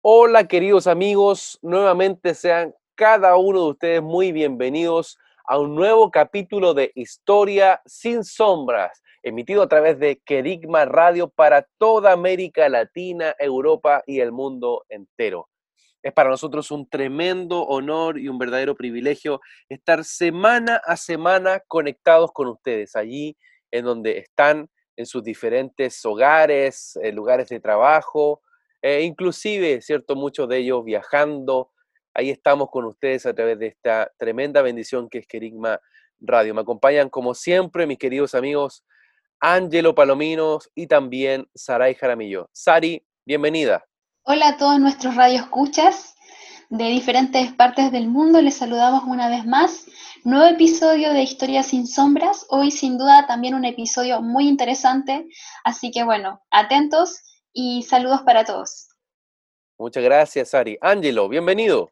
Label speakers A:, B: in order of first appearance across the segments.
A: Hola queridos amigos, nuevamente sean cada uno de ustedes muy bienvenidos a un nuevo capítulo de Historia sin sombras, emitido a través de Querigma Radio para toda América Latina, Europa y el mundo entero. Es para nosotros un tremendo honor y un verdadero privilegio estar semana a semana conectados con ustedes, allí en donde están, en sus diferentes hogares, eh, lugares de trabajo, e inclusive, ¿cierto? Muchos de ellos viajando. Ahí estamos con ustedes a través de esta tremenda bendición que es Querigma Radio. Me acompañan como siempre mis queridos amigos Ángelo Palominos y también Saray Jaramillo. Sari, bienvenida.
B: Hola a todos nuestros radioescuchas de diferentes partes del mundo. Les saludamos una vez más. Nuevo episodio de Historias sin Sombras. Hoy sin duda también un episodio muy interesante. Así que bueno, atentos y saludos para todos.
A: Muchas gracias, Ari. Ángelo, bienvenido.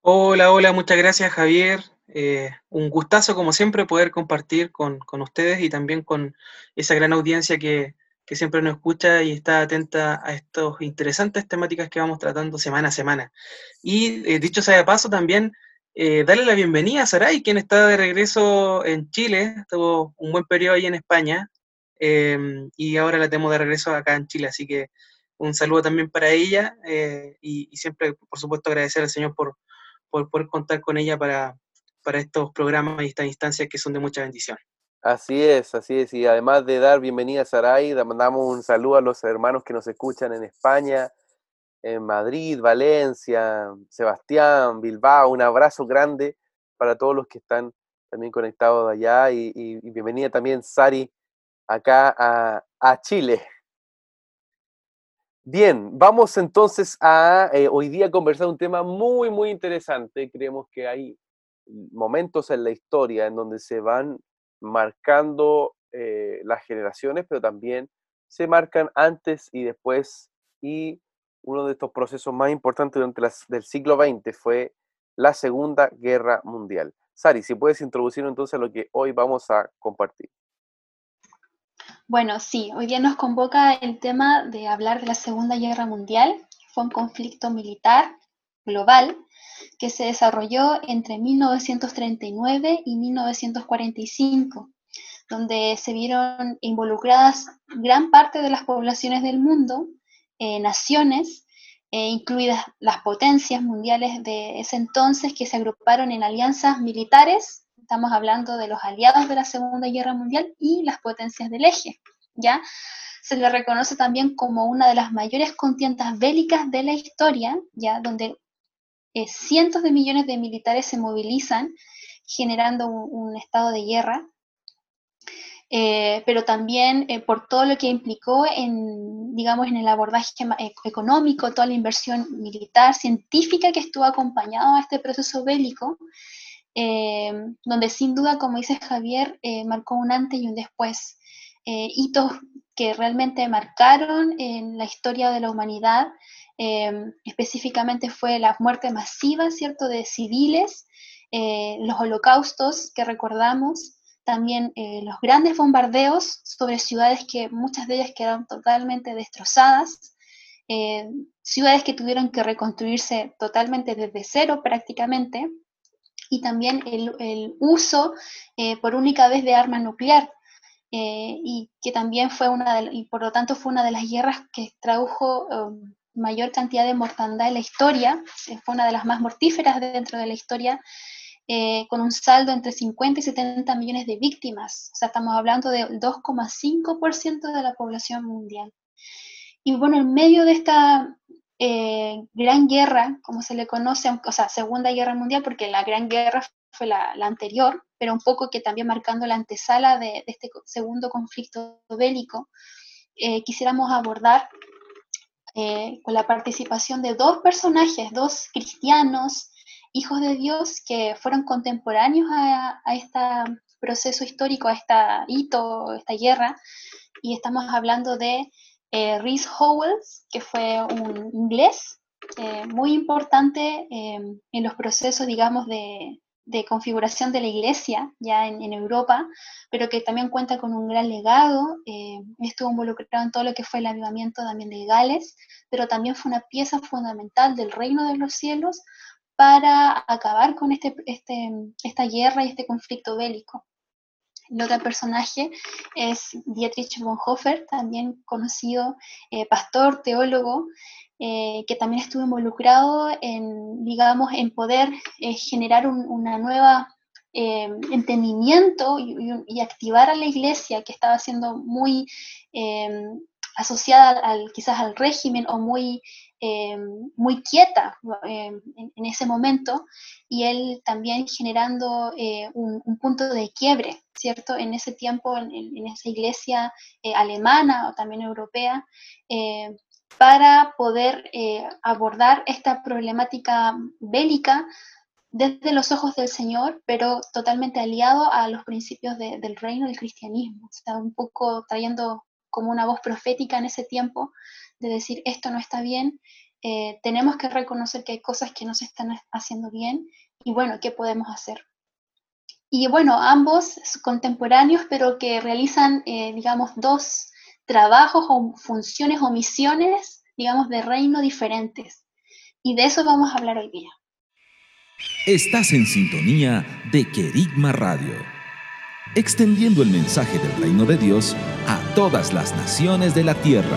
C: Hola, hola, muchas gracias, Javier. Eh, un gustazo, como siempre, poder compartir con, con, ustedes y también con esa gran audiencia que, que siempre nos escucha y está atenta a estas interesantes temáticas que vamos tratando semana a semana. Y eh, dicho sea de paso, también eh, darle la bienvenida a Saray, quien está de regreso en Chile, tuvo un buen periodo ahí en España, em, y ahora la tenemos de regreso acá en Chile, así que un saludo también para ella, eh, y, siempre, por supuesto, agradecer al Señor por, por poder contar con ella para, para estos programas y estas instancias que son de mucha bendición.
A: Así es, así es. Y además de dar bienvenida a Saray, mandamos un saludo a los hermanos que nos escuchan en España, en Madrid, Valencia, Sebastián, Bilbao. Un abrazo grande para todos los que están también conectados allá. Y, y bienvenida también, Sari, acá a, a, Chile. Bien, vamos entonces a eh, hoy día conversar un tema muy, muy interesante. Creemos que hay momentos en la historia en donde se van marcando eh, las generaciones, pero también se marcan antes y después. Y uno de estos procesos más importantes durante las, del siglo XX fue la Segunda Guerra Mundial. Sari, si puedes introducir entonces lo que hoy vamos a compartir.
B: Bueno, sí, hoy día nos convoca el tema de hablar de la Segunda Guerra Mundial. Fue un conflicto militar global que se desarrolló entre 1939 y 1945, donde se vieron involucradas gran parte de las poblaciones del mundo, eh, naciones, eh, incluidas las potencias mundiales de ese entonces que se agruparon en alianzas militares, estamos hablando de los aliados de la Segunda Guerra Mundial y las potencias del eje, ¿ya? Se le reconoce también como una de las mayores contiendas bélicas de la historia, ya donde eh, cientos de millones de militares se movilizan generando un, un estado de guerra, eh, pero también eh, por todo lo que implicó en, digamos, en el abordaje eh, económico, toda la inversión militar, científica que estuvo acompañado a este proceso bélico, eh, donde sin duda, como dice Javier, marcó un antes y un después. hitos que realmente marcaron en la historia de la humanidad, eh, específicamente fue la muerte masiva, ¿cierto?, de civiles, eh, los holocaustos que recordamos, también eh, los grandes bombardeos sobre ciudades que muchas de ellas quedaron totalmente destrozadas, ciudades que tuvieron que reconstruirse totalmente desde cero prácticamente, y también el, el uso por única vez de arma nuclear, eh, y que también fue una de, y por lo tanto fue una de las guerras que tradujo um, mayor cantidad de mortandad en la historia, fue una de las más mortíferas dentro de la historia, eh, con un saldo entre 50 y 70 millones de víctimas, o sea, estamos hablando del 2,5% de la población mundial. Y bueno, en medio de esta eh, gran guerra, como se le conoce, o sea, Segunda Guerra Mundial, porque la gran guerra fue la, la anterior, pero un poco que también marcando la antesala de, de este segundo conflicto bélico, eh, quisiéramos abordar eh, con la participación de dos personajes, dos cristianos, hijos de Dios, que fueron contemporáneos a, este proceso histórico, a este hito, esta guerra, y estamos hablando de eh, Rhys Howells, que fue un inglés eh, muy importante en los procesos, digamos, de, de configuración de la iglesia ya en, Europa, pero que también cuenta con un gran legado. Eh, estuvo involucrado en todo lo que fue el avivamiento también de Gales, pero también fue una pieza fundamental del reino de los cielos para acabar con este, este, esta guerra y este conflicto bélico. El otro personaje es Dietrich Bonhoeffer, también conocido eh, pastor, teólogo, eh, que también estuvo involucrado en, digamos, en poder eh, generar un una nueva eh, entendimiento y, activar a la iglesia que estaba siendo muy asociada al, quizás al régimen o muy, muy quieta en, ese momento y él también generando un, punto de quiebre, ¿cierto? En ese tiempo, en, en esa iglesia alemana o también europea, para poder eh, abordar esta problemática bélica desde los ojos del Señor, pero totalmente aliado a los principios del reino del cristianismo. Está un poco trayendo como una voz profética en ese tiempo de decir esto no está bien, eh, tenemos que reconocer que hay cosas que no se están haciendo bien y bueno, ¿qué podemos hacer? Y bueno, ambos contemporáneos, pero que realizan, eh, digamos, dos trabajos o funciones o misiones, digamos, de reino diferentes. Y de eso vamos a hablar hoy día.
D: Estás en sintonía de Querigma Radio, extendiendo el mensaje del reino de Dios a todas las naciones de la tierra.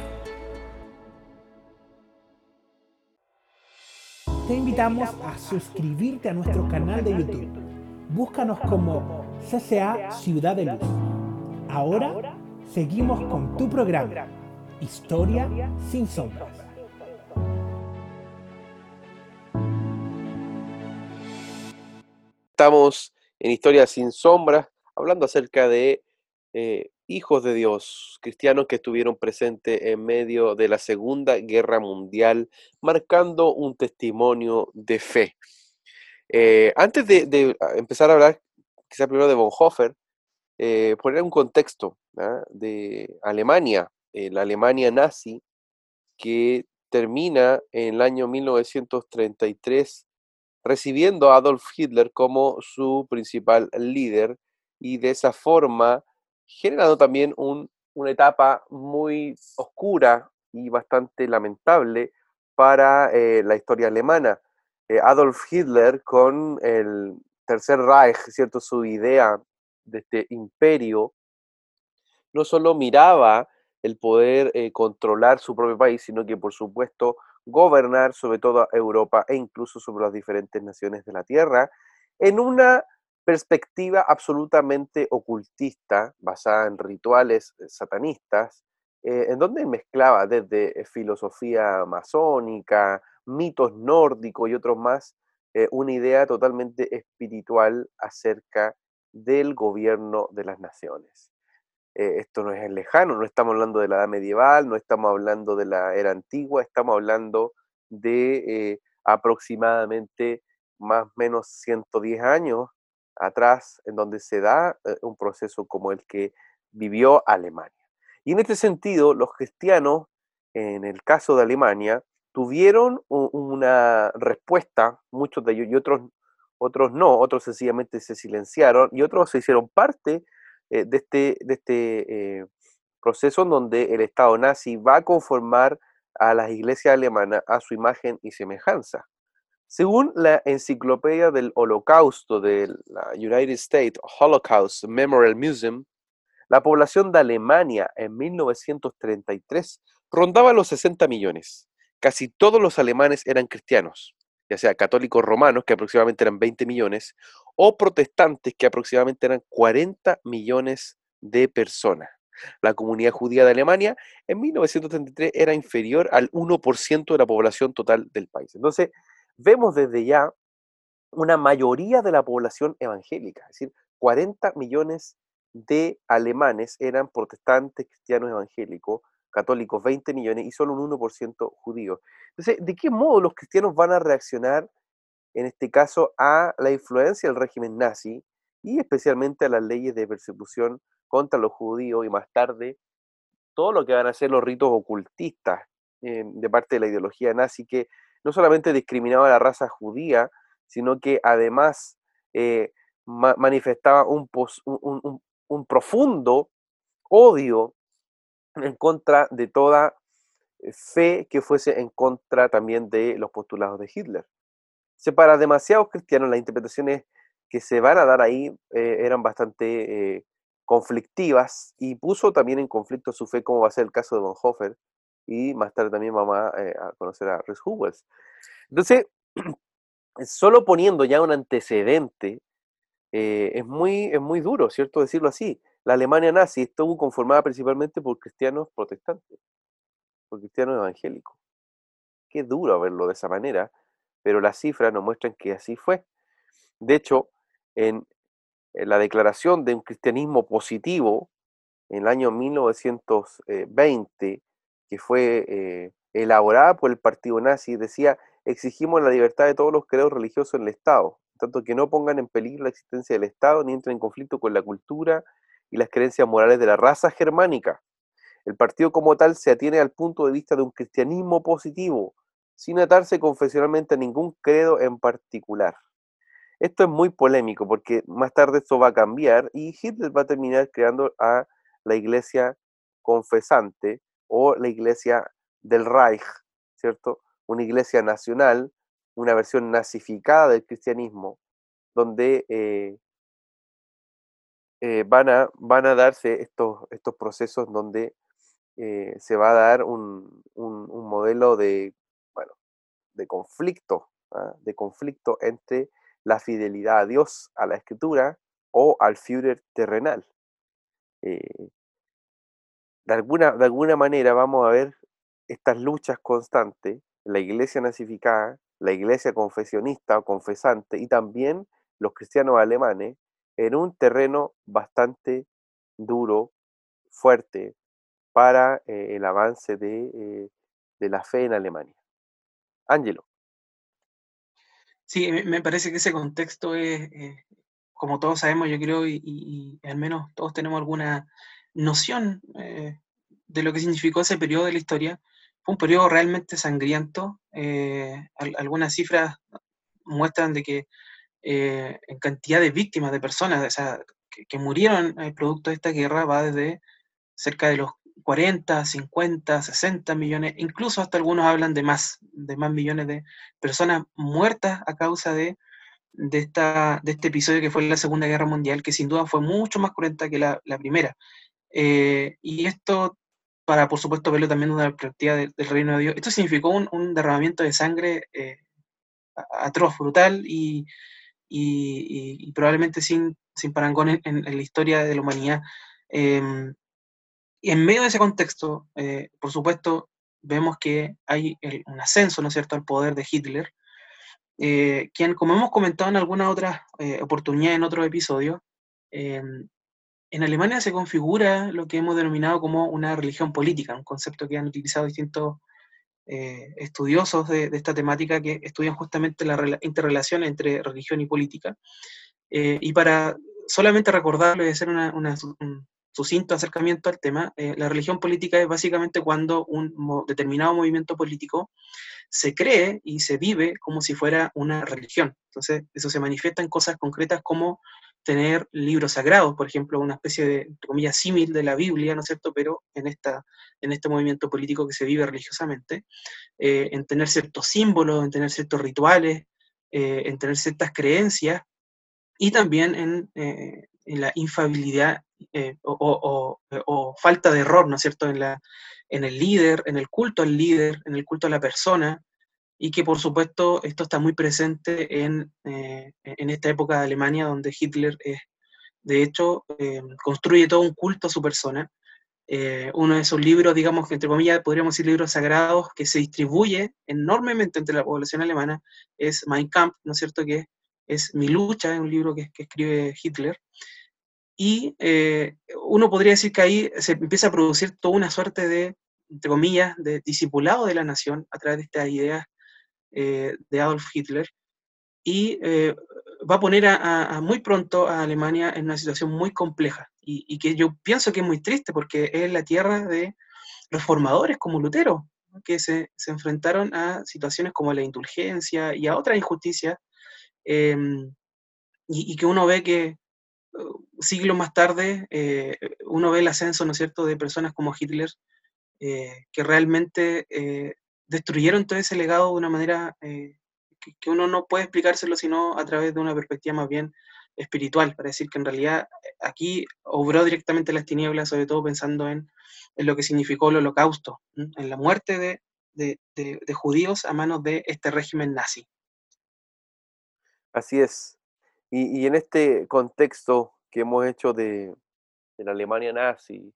E: Te invitamos a suscribirte a nuestro canal de YouTube. Búscanos como CCA Ciudad de Luz. Ahora seguimos con tu programa, Historia sin sombras.
A: Estamos en Historia sin sombras hablando acerca de eh, hijos de Dios, cristianos que estuvieron presentes en medio de la Segunda Guerra Mundial, marcando un testimonio de fe. Eh, antes de, empezar a hablar quizá primero de Bonhoeffer, eh, poner un contexto ¿ah? de Alemania, eh, la Alemania nazi, que termina en el año 1933 recibiendo a Adolf Hitler como su principal líder y de esa forma generando también una etapa muy oscura y bastante lamentable para eh, la historia alemana. Adolf Hitler con el Tercer Reich, ¿cierto? Su idea de este imperio no solo miraba el poder eh, controlar su propio país, sino que por supuesto gobernar sobre toda Europa e incluso sobre las diferentes naciones de la Tierra, en una perspectiva absolutamente ocultista, basada en rituales eh, satanistas, eh, en donde mezclaba desde filosofía masónica, mitos nórdicos y otros más, eh, una idea totalmente espiritual acerca del gobierno de las naciones. Eh, esto no es lejano, no estamos hablando de la edad medieval, no estamos hablando de la era antigua, estamos hablando de eh, aproximadamente más o menos 110 años atrás, en donde se da un proceso como el que vivió Alemania. Y en este sentido, los cristianos, en el caso de Alemania, tuvieron una respuesta, muchos de ellos, y otros, otros no, otros sencillamente se silenciaron, y otros se hicieron parte eh, de este, de este eh, proceso en donde el Estado nazi va a conformar a las iglesias alemanas a su imagen y semejanza. Según la enciclopedia del Holocausto de la United States Holocaust Memorial Museum, la población de Alemania en 1933 rondaba los 60 millones. Casi todos los alemanes eran cristianos, ya sea católicos romanos, que aproximadamente eran 20 millones, o protestantes, que aproximadamente eran 40 millones de personas. La comunidad judía de Alemania en 1933 era inferior al 1% de la población total del país. Entonces, vemos desde ya una mayoría de la población evangélica, es decir, 40 millones de alemanes eran protestantes, cristianos evangélicos, católicos 20 millones y solo un 1% judíos. Entonces, ¿de qué modo los cristianos van a reaccionar en este caso a la influencia del régimen nazi y especialmente a las leyes de persecución contra los judíos y más tarde todo lo que van a ser los ritos ocultistas eh, de parte de la ideología nazi que no solamente discriminaba a la raza judía, sino que además eh, manifestaba un, un, profundo odio en contra de toda eh, fe que fuese en contra también de los postulados de Hitler. Se para demasiados cristianos las interpretaciones que se van a dar ahí eh, eran bastante conflictivas y puso también en conflicto su fe, como va a ser el caso de Bonhoeffer, y más tarde también vamos a, conocer a Rhys. Entonces, solo poniendo ya un antecedente, eh, es, muy, es muy duro, ¿cierto? Decirlo así. La Alemania nazi estuvo conformada principalmente por cristianos protestantes, por cristianos evangélicos. Qué duro verlo de esa manera, pero las cifras nos muestran que así fue. De hecho, en, la declaración de un cristianismo positivo, en el año 1920, que fue eh, elaborada por el partido nazi, decía, exigimos la libertad de todos los credos religiosos en el Estado, tanto que no pongan en peligro la existencia del Estado ni entren en conflicto con la cultura y las creencias morales de la raza germánica. El partido como tal se atiene al punto de vista de un cristianismo positivo, sin atarse confesionalmente a ningún credo en particular. Esto es muy polémico porque más tarde esto va a cambiar y Hitler va a terminar creando a la iglesia confesante o la iglesia del Reich, ¿cierto? una iglesia nacional, una versión nazificada del cristianismo, donde eh, eh, van, a, van a darse estos, estos procesos donde eh, se va a dar un, modelo de, bueno, de conflicto, ¿ah? de conflicto entre la fidelidad a Dios, a la escritura o al Führer terrenal. De, alguna, de alguna manera vamos a ver estas luchas constantes la iglesia nazificada, la iglesia confesionista o confesante y también los cristianos alemanes en un terreno bastante duro, fuerte, para eh, el avance eh, de, la fe en Alemania. Ángelo.
C: Sí, me parece que ese contexto es, eh, como todos sabemos, yo creo, y, al menos todos tenemos alguna noción de lo que significó ese periodo de la historia, fue un periodo realmente sangriento. Eh, algunas cifras muestran de que eh, en cantidad de víctimas, de personas que, murieron eh, producto de esta guerra va desde cerca de los 40, 50, 60 millones, incluso hasta algunos hablan de más, de más millones de personas muertas a causa de, de, esta, de este episodio que fue la Segunda Guerra Mundial, que sin duda fue mucho más cruenta que la, primera. Y esto para, por supuesto, verlo también desde la perspectiva del, reino de Dios. Esto significó un, derramamiento de sangre eh, atroz, brutal y, y, probablemente sin, sin parangón en, la historia de la humanidad. Em, y en medio de ese contexto, eh, por supuesto, vemos que hay un ascenso, ¿no es cierto?, al poder de Hitler, eh, quien, como hemos comentado en algunas otras oportunidades, en otros episodios, em, en Alemania se configura lo que hemos denominado como una religión política, un concepto que han utilizado distintos eh, estudiosos de, esta temática que estudian justamente la interrelación entre religión y política. Eh, y para solamente recordarlo y hacer un sucinto acercamiento al tema, eh, la religión política es básicamente cuando un determinado movimiento político se cree y se vive como si fuera una religión. Entonces, eso se manifiesta en cosas concretas como tener libros sagrados, por ejemplo, una especie de, comillas, símil de la Biblia, ¿no es cierto?, pero en, esta, en este movimiento político que se vive religiosamente, eh, en tener ciertos símbolos, en tener ciertos rituales, eh, en tener ciertas creencias, y también en, eh, la infabilidad o, falta de error, ¿no es cierto?, en, la, en el líder, en el culto al líder, en el culto a la persona, y que por supuesto esto está muy presente en, en esta época de Alemania donde Hitler es de hecho, eh, construye todo un culto a su persona. Eh, uno de esos libros, digamos que entre comillas podríamos decir libros sagrados, que se distribuye enormemente entre la población alemana, es Mein Kampf, ¿no es cierto? Que es Mi lucha, es un libro que, escribe Hitler. Y eh, uno podría decir que ahí se empieza a producir toda una suerte de, entre comillas, de discipulado de la nación a través de estas ideas de Adolf Hitler. Y va a poner a, muy pronto a Alemania en una situación muy compleja y, que yo pienso que es muy triste porque es la tierra de reformadores como Lutero, que se, enfrentaron a situaciones como la indulgencia y a otras injusticias em, y, que uno ve que uh, siglos más tarde eh, uno ve el ascenso, ¿no cierto?, de personas como Hitler eh, que realmente eh, destruyeron todo ese legado de una manera que, uno no puede explicárselo sino a través de una perspectiva más bien espiritual, para decir que en realidad eh, aquí obró directamente las tinieblas, sobre todo pensando en, lo que significó el holocausto, en la muerte de, judíos a manos de este régimen nazi.
A: Así es. Y, en este contexto que hemos hecho de, la Alemania nazi,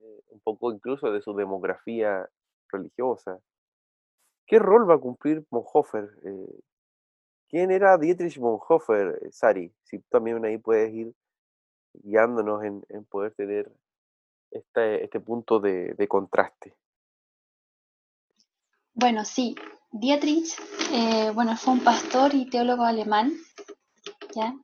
A: eh, un poco incluso de su demografía religiosa, ¿Qué rol va a cumplir Bonhoeffer? Eh, ¿Quién era Dietrich Bonhoeffer, eh, Sari? Si también ahí puedes ir guiándonos en, poder tener este, este punto de, contraste.
B: Bueno, sí, Dietrich, eh, bueno, fue un pastor y teólogo alemán,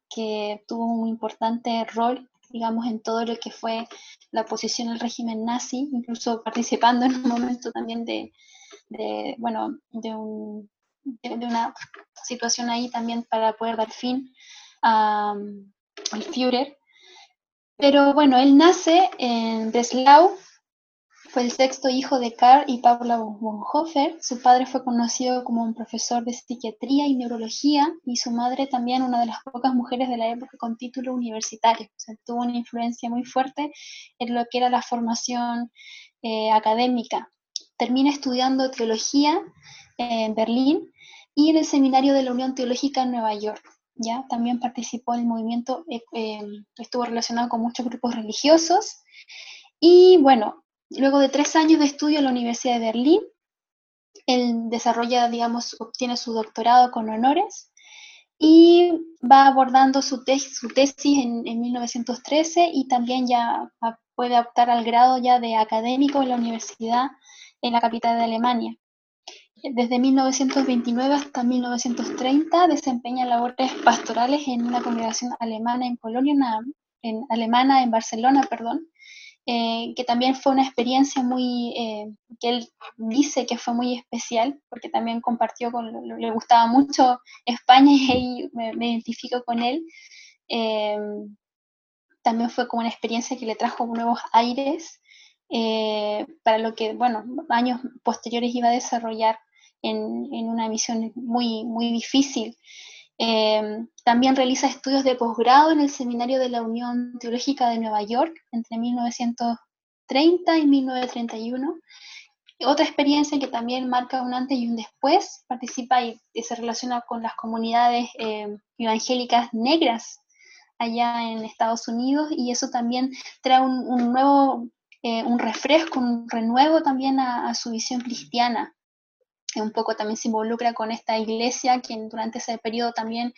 B: que tuvo un importante rol, digamos, en todo lo que fue la oposición al régimen nazi, incluso participando en un momento también de, de, bueno, de, un, de, una situación ahí también para poder dar fin al Führer. Pero bueno, él nace en Breslau, fue el sexto hijo de Karl y Paula Bonhoeffer. Su padre fue conocido como un profesor de psiquiatría y neurología y su madre también una de las pocas mujeres de la época con título universitario. O sea, tuvo una influencia muy fuerte en lo que era la formación eh, académica termina estudiando teología en Berlín y en el seminario de la Unión Teológica en Nueva York. ¿ya? También participó en el movimiento, eh, em, estuvo relacionado con muchos grupos religiosos. Y bueno, luego de tres años de estudio en la Universidad de Berlín, él desarrolla, digamos, obtiene su doctorado con honores y va abordando su, su tesis en, en, 1913 y también ya puede optar al grado ya de académico en la universidad en la capital de Alemania. Desde 1929 hasta 1930 desempeña labores pastorales en una congregación alemana en Polonia, en alemana en Barcelona, perdón, eh, que también fue una experiencia muy, eh, que él dice que fue muy especial, porque también compartió con, le gustaba mucho España y ahí me, identifico con él. Eh, también fue como una experiencia que le trajo nuevos aires eh, para lo que, bueno, años posteriores iba a desarrollar en, una misión muy, muy difícil. Eh, también realiza estudios de posgrado en el Seminario de la Unión Teológica de Nueva York entre 1930 y 1931. Otra experiencia que también marca un antes y un después, participa y, se relaciona con las comunidades eh, evangélicas negras allá en Estados Unidos y eso también trae un nuevo eh, un refresco, un renuevo también a, su visión cristiana. Un poco también se involucra con esta iglesia que durante ese periodo también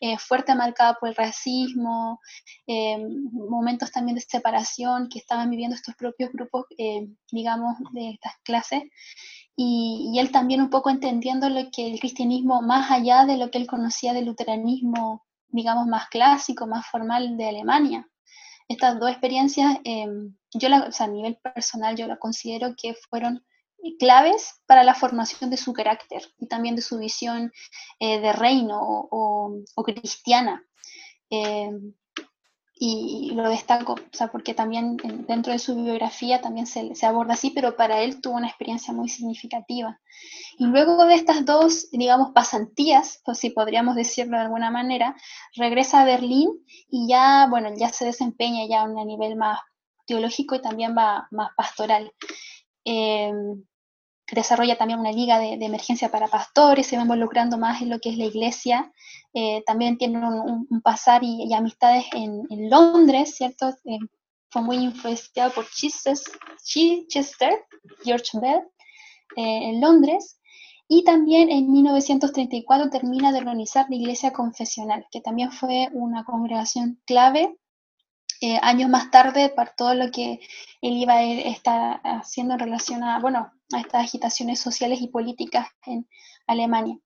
B: eh, fuerte marcada por el racismo, eh, momentos también de separación que estaban viviendo estos propios grupos, digamos, de estas clases. Y, y, él también un poco entendiendo lo que el cristianismo, más allá de lo que él conocía del luteranismo, digamos, más clásico, más formal de Alemania, estas dos experiencias, em, yo a nivel personal, yo la considero que fueron claves para la formación de su carácter y también de su visión eh, de reino o, cristiana. Em, y lo destaco, o sea, porque también dentro de su biografía también se, se, aborda así, pero para él tuvo una experiencia muy significativa. Y luego de estas dos, digamos, pasantías, pues si podríamos decirlo de alguna manera, regresa a Berlín y ya, bueno, ya se desempeña ya a un nivel más teológico y también va más pastoral. Eh, desarrolla también una liga de, emergencia para pastores, se va involucrando más en lo que es la iglesia, eh, también tiene un, pasar y, amistades en, Londres, ¿cierto? Eh, fue muy influenciado por Chichester, George Bell, eh, en Londres, y también en 1934 termina de organizar la iglesia confesional, que también fue una congregación clave años más tarde para todo lo que él iba a estar haciendo en relación a, bueno, a estas agitaciones sociales y políticas en Alemania.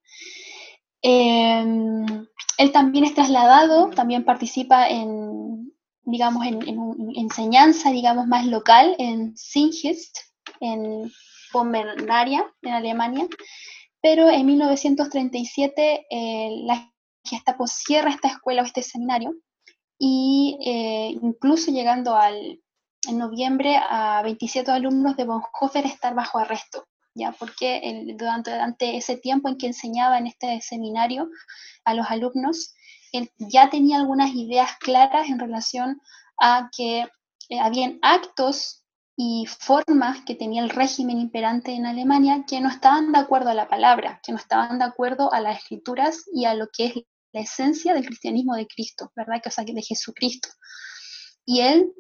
B: Em, él también es trasladado, también participa en, digamos, en, enseñanza, digamos, más local en Singist, en Pomerania, en Alemania, pero en 1937 eh, la Gestapo cierra esta escuela o este seminario y eh, incluso llegando al, en noviembre a 27 alumnos de Bonhoeffer estar bajo arresto, ¿ya? Porque durante, ese tiempo en que enseñaba en este seminario a los alumnos, ya tenía algunas ideas claras en relación a que eh, habían actos y formas que tenía el régimen imperante en Alemania que no estaban de acuerdo a la palabra, que no estaban de acuerdo a las escrituras y a lo que es la esencia del cristianismo de Cristo, ¿verdad? Que, o sea, de Jesucristo. Y él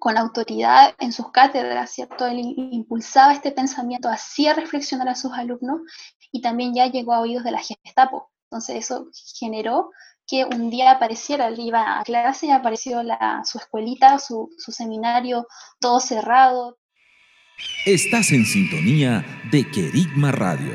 B: con autoridad en sus cátedras, ¿cierto? Él impulsaba este pensamiento, hacía reflexionar a sus alumnos y también ya llegó a oídos de la Gestapo. Entonces eso generó que un día apareciera, él iba a clase y apareció la, su escuelita, su, su seminario, todo cerrado.
D: Estás en sintonía de Querigma Radio,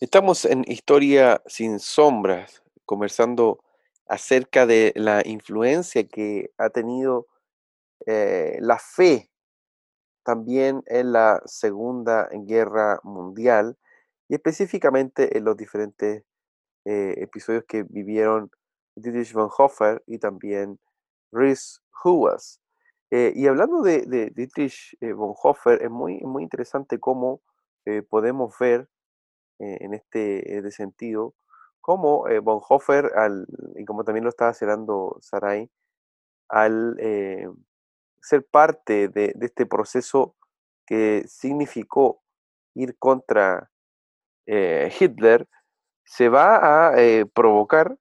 A: Estamos en Historia sin sombras, conversando acerca de la influencia que ha tenido eh, la fe también en la Segunda Guerra Mundial y específicamente en los diferentes eh, episodios que vivieron Dietrich Bonhoeffer y también Rhys Huas. Eh, y hablando de, Dietrich eh, Bonhoeffer, es muy, muy interesante cómo podemos ver en este sentido, cómo Bonhoeffer, al, y como también lo estaba cerrando Sarai, al ser parte de, este proceso que significó ir contra eh, Hitler, se va a eh, provocar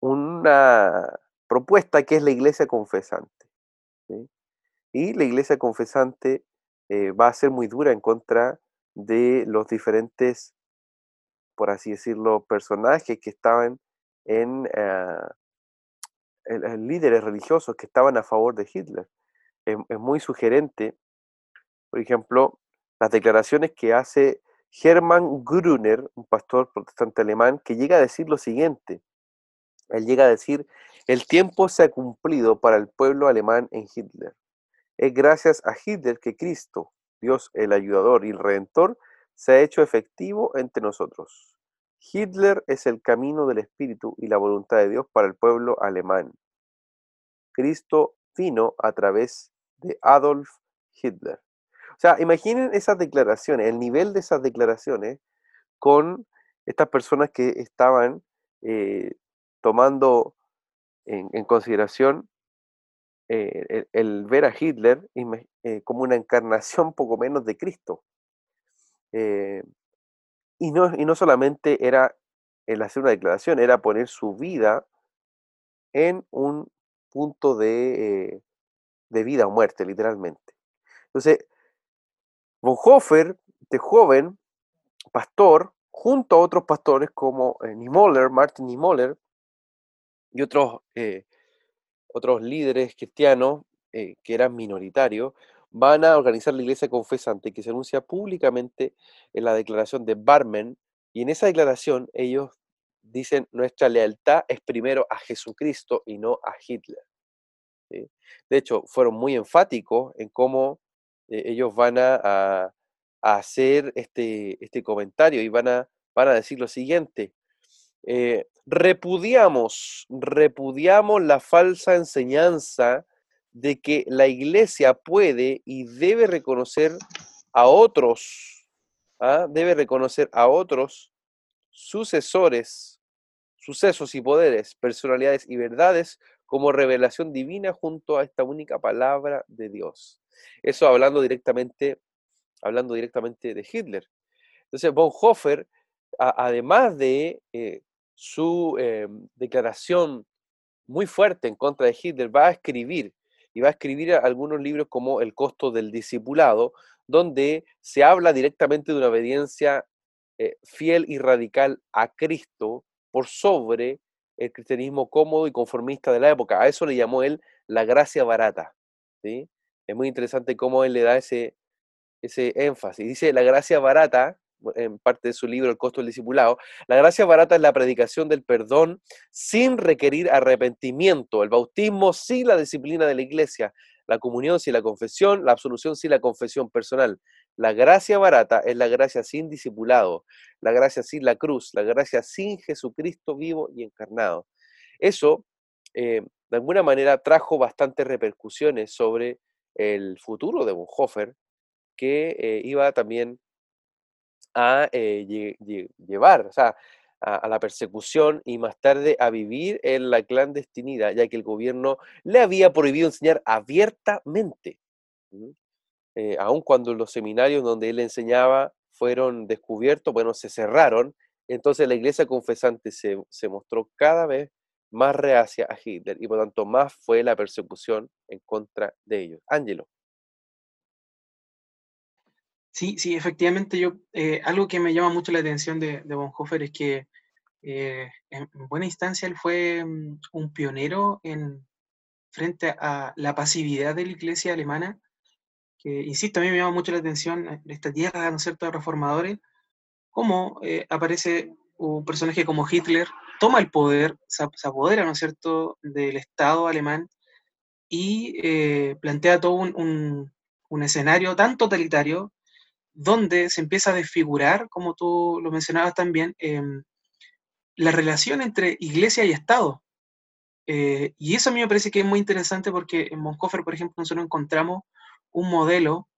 A: una propuesta que es la iglesia confesante. Y la iglesia confesante eh, va a ser muy dura en contra de los diferentes, por así decirlo, personajes que estaban en, en líderes religiosos que estaban a favor de Hitler es, muy sugerente, por ejemplo, las declaraciones que hace Hermann Gruner, un pastor protestante alemán, que llega a decir lo siguiente. Él llega a decir, el tiempo se ha cumplido para el pueblo alemán en Hitler. Es gracias a Hitler que Cristo, Dios el ayudador y el redentor, se ha hecho efectivo entre nosotros. Hitler es el camino del Espíritu y la voluntad de Dios para el pueblo alemán. Cristo vino a través de Adolf Hitler. O sea, imaginen esas declaraciones, el nivel de esas declaraciones con estas personas que estaban eh, tomando en, consideración eh, el, ver a Hitler eh, como una encarnación poco menos de Cristo. Eh, y, no, y no solamente era el hacer una declaración, era poner su vida en un punto de, de vida o muerte, literalmente. Entonces, Bonhoeffer, de joven, pastor, junto a otros pastores como Niemöller, Martin Niemöller, y otros, eh, otros líderes cristianos eh, que eran minoritarios, van a organizar la iglesia confesante que se anuncia públicamente en la declaración de Barmen, y en esa declaración ellos dicen nuestra lealtad es primero a Jesucristo y no a Hitler. De hecho, fueron muy enfáticos en cómo eh, ellos van a, hacer este, este comentario y van a, van a decir lo siguiente. Eh, repudiamos, repudiamos la falsa enseñanza de que la iglesia puede y debe reconocer a otros, ¿ah? debe reconocer a otros sucesores, sucesos y poderes, personalidades y verdades como revelación divina junto a esta única palabra de Dios. Eso hablando directamente, hablando directamente de Hitler. Entonces, Bonhoeffer, además de eh, su eh, declaración muy fuerte en contra de Hitler, va a escribir, y va a escribir algunos libros como El costo del discipulado, donde se habla directamente de una obediencia eh, fiel y radical a Cristo por sobre el cristianismo cómodo y conformista de la época. A eso le llamó él la gracia barata. ¿sí? Es muy interesante cómo él le da ese, ese énfasis. Dice, la gracia barata en parte de su libro El costo del discipulado, la gracia barata es la predicación del perdón sin requerir arrepentimiento, el bautismo sin la disciplina de la iglesia, la comunión sin la confesión, la absolución sin la confesión personal. La gracia barata es la gracia sin discipulado, la gracia sin la cruz, la gracia sin Jesucristo vivo y encarnado. Eso, eh, de alguna manera, trajo bastantes repercusiones sobre el futuro de Bonhoeffer, que eh, iba también a eh, llevar o sea, a, la persecución y más tarde a vivir en la clandestinidad, ya que el gobierno le había prohibido enseñar abiertamente, eh, aun cuando los seminarios donde él enseñaba fueron descubiertos, bueno, se cerraron, entonces la iglesia confesante se, se mostró cada vez más reacia a Hitler y por tanto más fue la persecución en contra de ellos. Ángelo.
C: Sí, sí, efectivamente, yo, eh, algo que me llama mucho la atención de, de Bonhoeffer es que eh, en, buena instancia él fue mm, un pionero en, frente a la pasividad de la iglesia alemana, que, insisto, a mí me llama mucho la atención eh, esta tierra, ¿no es cierto?, de reformadores, cómo aparece un personaje como Hitler, toma el poder, se, apodera, ¿no es cierto?, del Estado alemán y plantea todo un, un escenario tan totalitario donde se empieza a desfigurar, como tú lo mencionabas también, em, la relación entre iglesia y Estado. Eh, y eso a mí me parece que es muy interesante porque en Bonhoeffer, por ejemplo, nosotros encontramos un modelo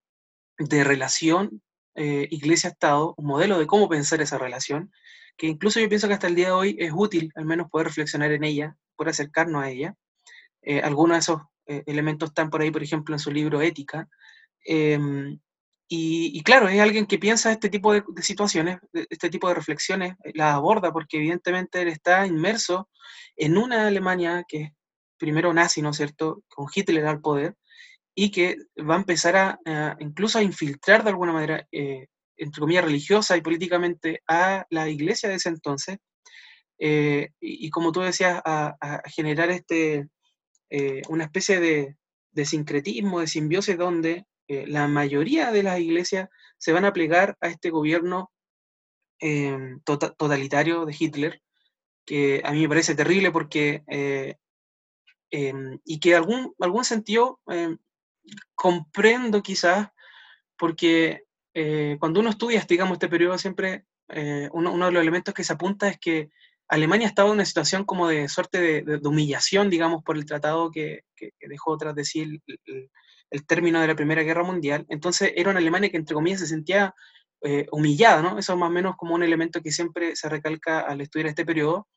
C: de relación eh, iglesia-Estado, un modelo de cómo pensar esa relación, que incluso yo pienso que hasta el día de hoy es útil al menos poder reflexionar en ella, poder acercarnos a ella. Eh, algunos de esos elementos están por ahí, por ejemplo, en su libro Ética, y, claro, es alguien que piensa este tipo de, situaciones, este tipo de reflexiones, eh, las aborda porque evidentemente él está inmerso en una Alemania que es primero nazi, ¿no es cierto?, con Hitler al poder, y que va a empezar a, incluso a infiltrar de alguna manera, eh, entre comillas, religiosa y políticamente a la iglesia de ese entonces, eh, y, como tú decías, a, generar este, una especie de, de sincretismo, de simbiosis donde eh, la mayoría de las iglesias se van a plegar a este gobierno em, tota-, totalitario de Hitler, que a mí me parece terrible porque, eh, em, y que algún, algún sentido em, comprendo quizás, porque eh, cuando uno estudia, digamos, este periodo siempre, uno, de los elementos que se apunta es que Alemania estaba en una situación como de suerte de, humillación, digamos, por el tratado que, dejó tras de sí término de la Primera Guerra Mundial, entonces era una Alemania que entre comillas se sentía eh, humillada, ¿no? Eso es más o menos como un elemento que siempre se recalca al estudiar este periodo.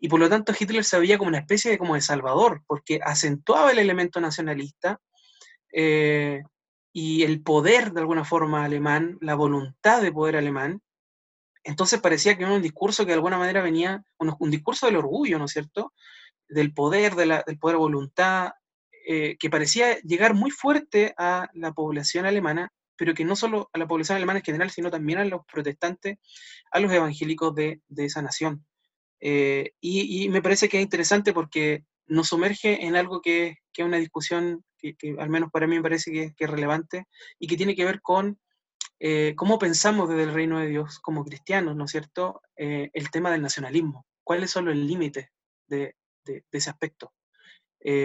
C: y por lo tanto Hitler se veía como una especie de, como de salvador, porque acentuaba el elemento nacionalista eh, y el poder de alguna forma alemán, la voluntad de poder alemán. Entonces parecía que era un discurso que de alguna manera venía, un, discurso del orgullo, ¿no es cierto? Del poder, de la, del poder voluntad, eh, que parecía llegar muy fuerte a la población alemana, pero que no solo a la población alemana en general, sino también a los protestantes, a los evangélicos de, de esa nación. Eh, y, me parece que es interesante porque nos sumerge en algo que, que es una discusión que, al menos para mí me parece que, es relevante y que tiene que ver con eh, cómo pensamos desde el reino de Dios como cristianos, ¿no es cierto? El tema del nacionalismo. ¿Cuáles son los límites de, de, ese aspecto?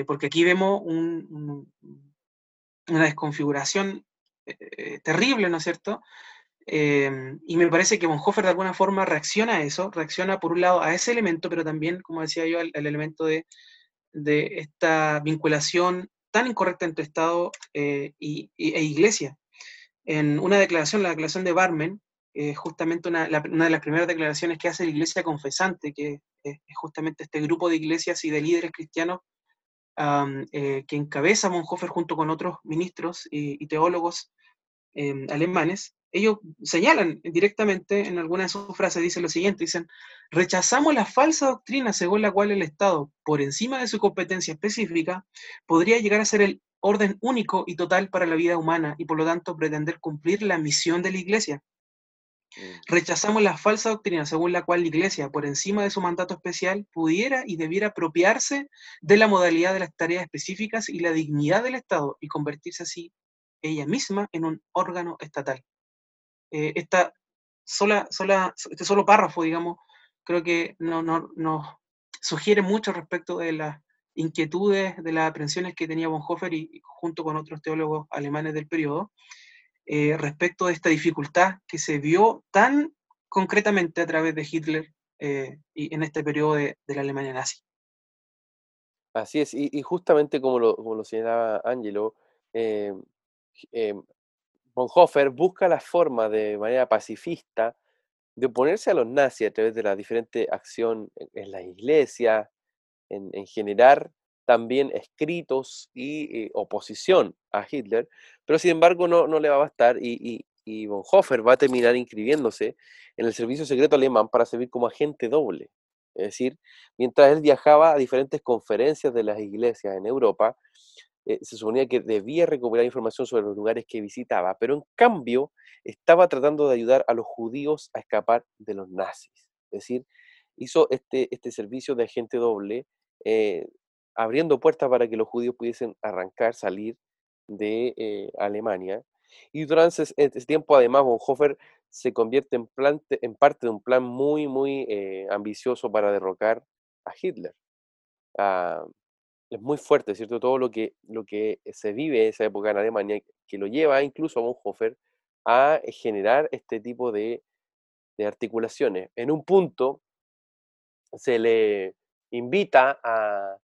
C: Porque aquí vemos un, una desconfiguración terrible, ¿no es cierto? Em, y me parece que Bonhoeffer de alguna forma reacciona a eso, reacciona por un lado a ese elemento, pero también, como decía yo, al, elemento de, de, esta vinculación tan incorrecta entre Estado eh, y, e Iglesia. En una declaración, la declaración de Barmen, eh, justamente una, una, de las primeras declaraciones que hace la Iglesia Confesante, que es justamente este grupo de iglesias y de líderes cristianos eh, que encabeza Bonhoeffer junto con otros ministros y, teólogos em, alemanes, ellos señalan directamente en alguna de sus frases, dicen lo siguiente, dicen, rechazamos la falsa doctrina según la cual el Estado, por encima de su competencia específica, podría llegar a ser el orden único y total para la vida humana y por lo tanto pretender cumplir la misión de la Iglesia. Mm. Rechazamos la falsa doctrina según la cual la Iglesia, por encima de su mandato especial, pudiera y debiera apropiarse de la modalidad de las tareas específicas y la dignidad del Estado y convertirse así ella misma en un órgano estatal. Eh, este solo párrafo, digamos, creo que nos no, sugiere mucho respecto de las inquietudes, de las aprensiones que tenía Bonhoeffer y, junto con otros teólogos alemanes del periodo, eh, respecto de esta dificultad que se vio tan concretamente a través de Hitler eh, y en este periodo de, la Alemania nazi.
A: Así es, y, justamente como lo, como señalaba Angelo, Bonhoeffer busca la forma de manera pacifista de oponerse a los nazis a través de la diferente acción en, la iglesia, en, generar también escritos y eh, oposición a Hitler, pero sin embargo no, no le va a bastar y, y, Bonhoeffer va a terminar inscribiéndose en el servicio secreto alemán para servir como agente doble. Es decir, mientras él viajaba a diferentes conferencias de las iglesias en Europa, eh, se suponía que debía recuperar información sobre los lugares que visitaba, pero en cambio estaba tratando de ayudar a los judíos a escapar de los nazis. Es decir, hizo este, este servicio de agente doble, eh, abriendo puertas para que los judíos pudiesen arrancar, salir de eh, Alemania. Y durante ese, tiempo, además, Bonhoeffer se convierte en, parte de un plan muy, muy ambicioso para derrocar a Hitler. Ah, es muy fuerte, ¿cierto? Todo lo que, lo que se vive en esa época en Alemania, que lo lleva incluso a Bonhoeffer a generar este tipo de, articulaciones. En un punto se le invita a,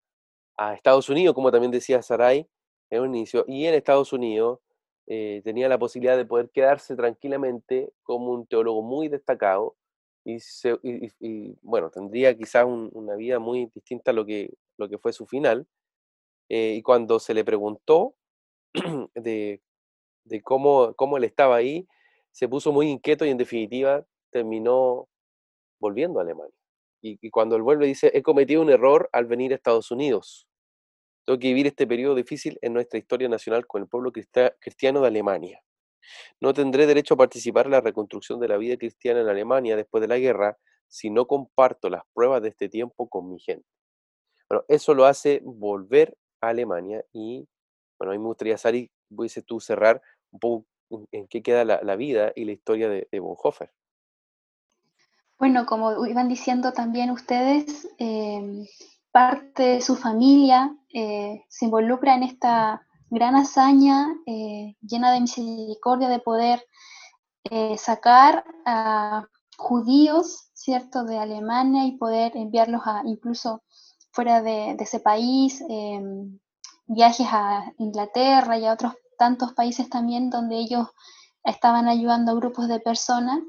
A: Estados Unidos, como también decía Sarai en un inicio, y en Estados Unidos eh, tenía la posibilidad de poder quedarse tranquilamente como un teólogo muy destacado y, bueno, tendría quizás una vida muy distinta a lo que, lo que fue su final. Eh, y cuando se le preguntó de, cómo, cómo él estaba ahí, se puso muy inquieto y en definitiva terminó volviendo a Alemania. Y, cuando él vuelve dice, he cometido un error al venir a Estados Unidos. Tengo que vivir este periodo difícil en nuestra historia nacional con el pueblo cristiano de Alemania. No tendré derecho a participar en la reconstrucción de la vida cristiana en Alemania después de la guerra si no comparto las pruebas de este tiempo con mi gente. Bueno, eso lo hace volver a Alemania y, bueno, a mí me gustaría, Sari, tú cerrar un poco en qué queda la, vida y la historia de, Bonhoeffer.
B: Bueno, como iban diciendo también ustedes, em, parte de su familia eh, se involucra en esta gran hazaña eh, llena de misericordia de poder eh, sacar a judíos, ¿cierto?, de Alemania y poder enviarlos a incluso fuera de, ese país, em, viajes a Inglaterra y a otros tantos países también donde ellos estaban ayudando a grupos de personas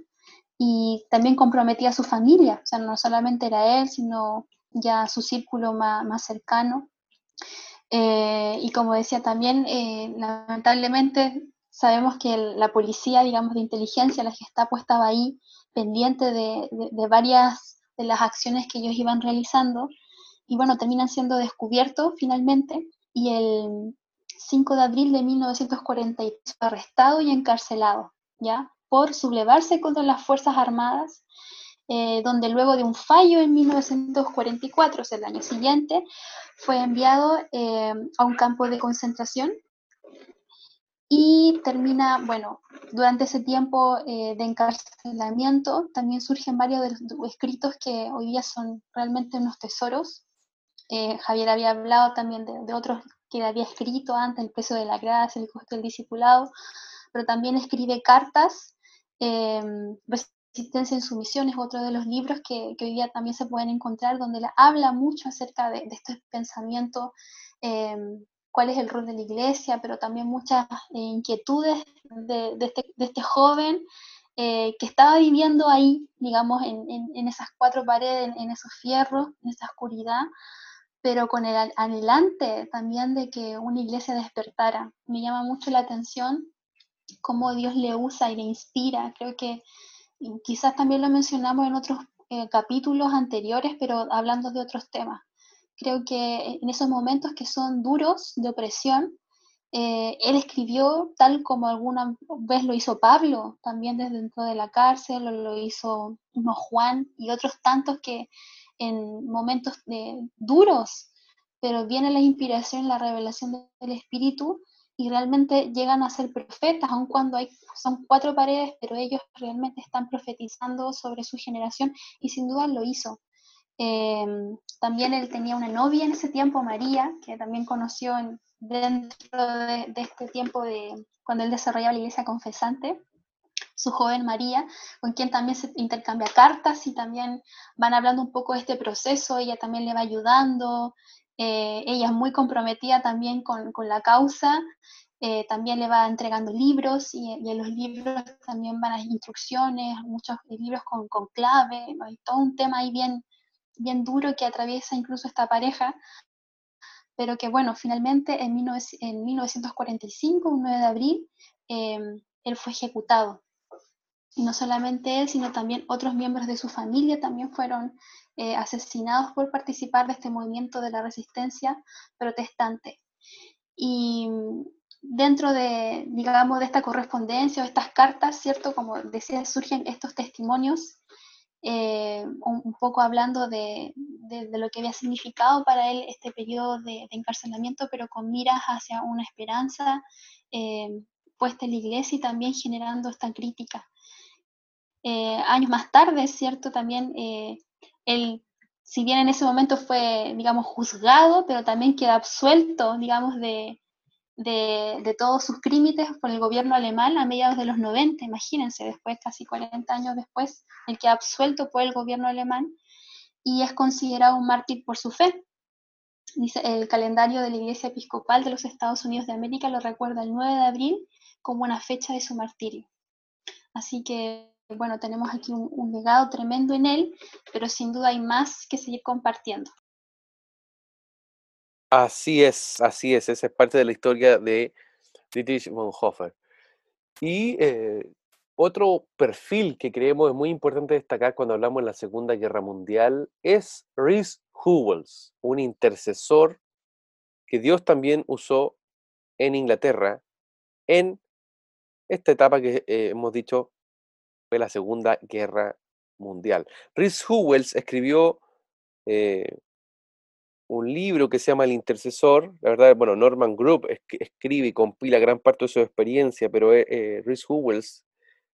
B: y también comprometía a su familia, o sea, no solamente era él, sino ya su círculo más, cercano. Eh, y como decía también, eh, lamentablemente sabemos que la policía, digamos, de inteligencia, la Gestapo estaba ahí pendiente de, varias de las acciones que ellos iban realizando y bueno, terminan siendo descubiertos finalmente y el 5 de abril de 1943 fue arrestado y encarcelado, ¿ya? Por sublevarse contra las Fuerzas Armadas eh, donde luego de un fallo en 1944, o sea, el año siguiente, fue enviado eh, a un campo de concentración y termina, bueno, durante ese tiempo eh, de encarcelamiento también surgen varios de los escritos que hoy día son realmente unos tesoros. Javier había hablado también de, otros que había escrito antes, El peso de la gracia, El costo del discipulado, pero también escribe cartas Existencia en Sumisión es otro de los libros que, hoy día también se pueden encontrar, donde la, habla mucho acerca de, estos pensamientos, eh, cuál es el rol de la iglesia, pero también muchas eh, inquietudes de, este, este, joven eh, que estaba viviendo ahí, digamos, en, esas cuatro paredes, en, esos fierros, en esa oscuridad, pero con el anhelante también de que una iglesia despertara. Me llama mucho la atención cómo Dios le usa y le inspira. Creo que quizás también lo mencionamos en otros eh, capítulos anteriores, pero hablando de otros temas. Creo que en esos momentos que son duros de opresión, eh, él escribió tal como alguna vez lo hizo Pablo, también desde dentro de la cárcel, lo, lo hizo Juan y otros tantos que en momentos de, duros, pero viene la inspiración, la revelación del Espíritu y realmente llegan a ser profetas, aun cuando hay, son cuatro paredes, pero ellos realmente están profetizando sobre su generación y sin duda lo hizo. Em, también él tenía una novia en ese tiempo, María, que también conoció dentro de, este tiempo de cuando él desarrollaba la iglesia confesante, su joven María, con quien también se intercambia cartas y también van hablando un poco de este proceso, ella también le va ayudando, eh, ella es muy comprometida también con, con la causa, eh, también le va entregando libros y, en los libros también van las instrucciones, muchos libros con, con clave, hay todo un tema ahí bien, bien duro que atraviesa incluso esta pareja, pero que bueno, finalmente en, en 1945, un 9 de abril, em, él fue ejecutado. Y no solamente él, sino también otros miembros de su familia también fueron eh, asesinados por participar de este movimiento de la resistencia protestante. Y dentro de, digamos, de esta correspondencia o estas cartas, ¿cierto? Como decía, surgen estos testimonios, eh, un, poco hablando de, lo que había significado para él este periodo de, encarcelamiento, pero con miras hacia una esperanza eh, puesta en la iglesia y también generando esta crítica. años más tarde, ¿cierto? También él, si bien en ese momento fue, digamos, juzgado, pero también queda absuelto, digamos, de, de, todos sus crímenes por el gobierno alemán a mediados de los 90, imagínense, después, casi 40 años después, el que absuelto por el gobierno alemán y es considerado un mártir por su fe. El calendario de la Iglesia Episcopal de los Estados Unidos de América lo recuerda el 9 de abril como una fecha de su martirio. Así que bueno, tenemos aquí un, legado tremendo en él, pero sin duda hay más que seguir compartiendo.
A: Así es, así es, esa es parte de la historia de Dietrich Bonhoeffer. Y eh, otro perfil que creemos es muy importante destacar cuando hablamos de la Segunda Guerra Mundial es Rhys Howells, un intercesor que Dios también usó en Inglaterra en esta etapa que eh, hemos dicho fue la Segunda Guerra Mundial. Rhys Howells escribió eh, un libro que se llama El Intercesor. La verdad, bueno, Norman Group escribe y compila gran parte de su experiencia, pero eh, eh Rhys Howells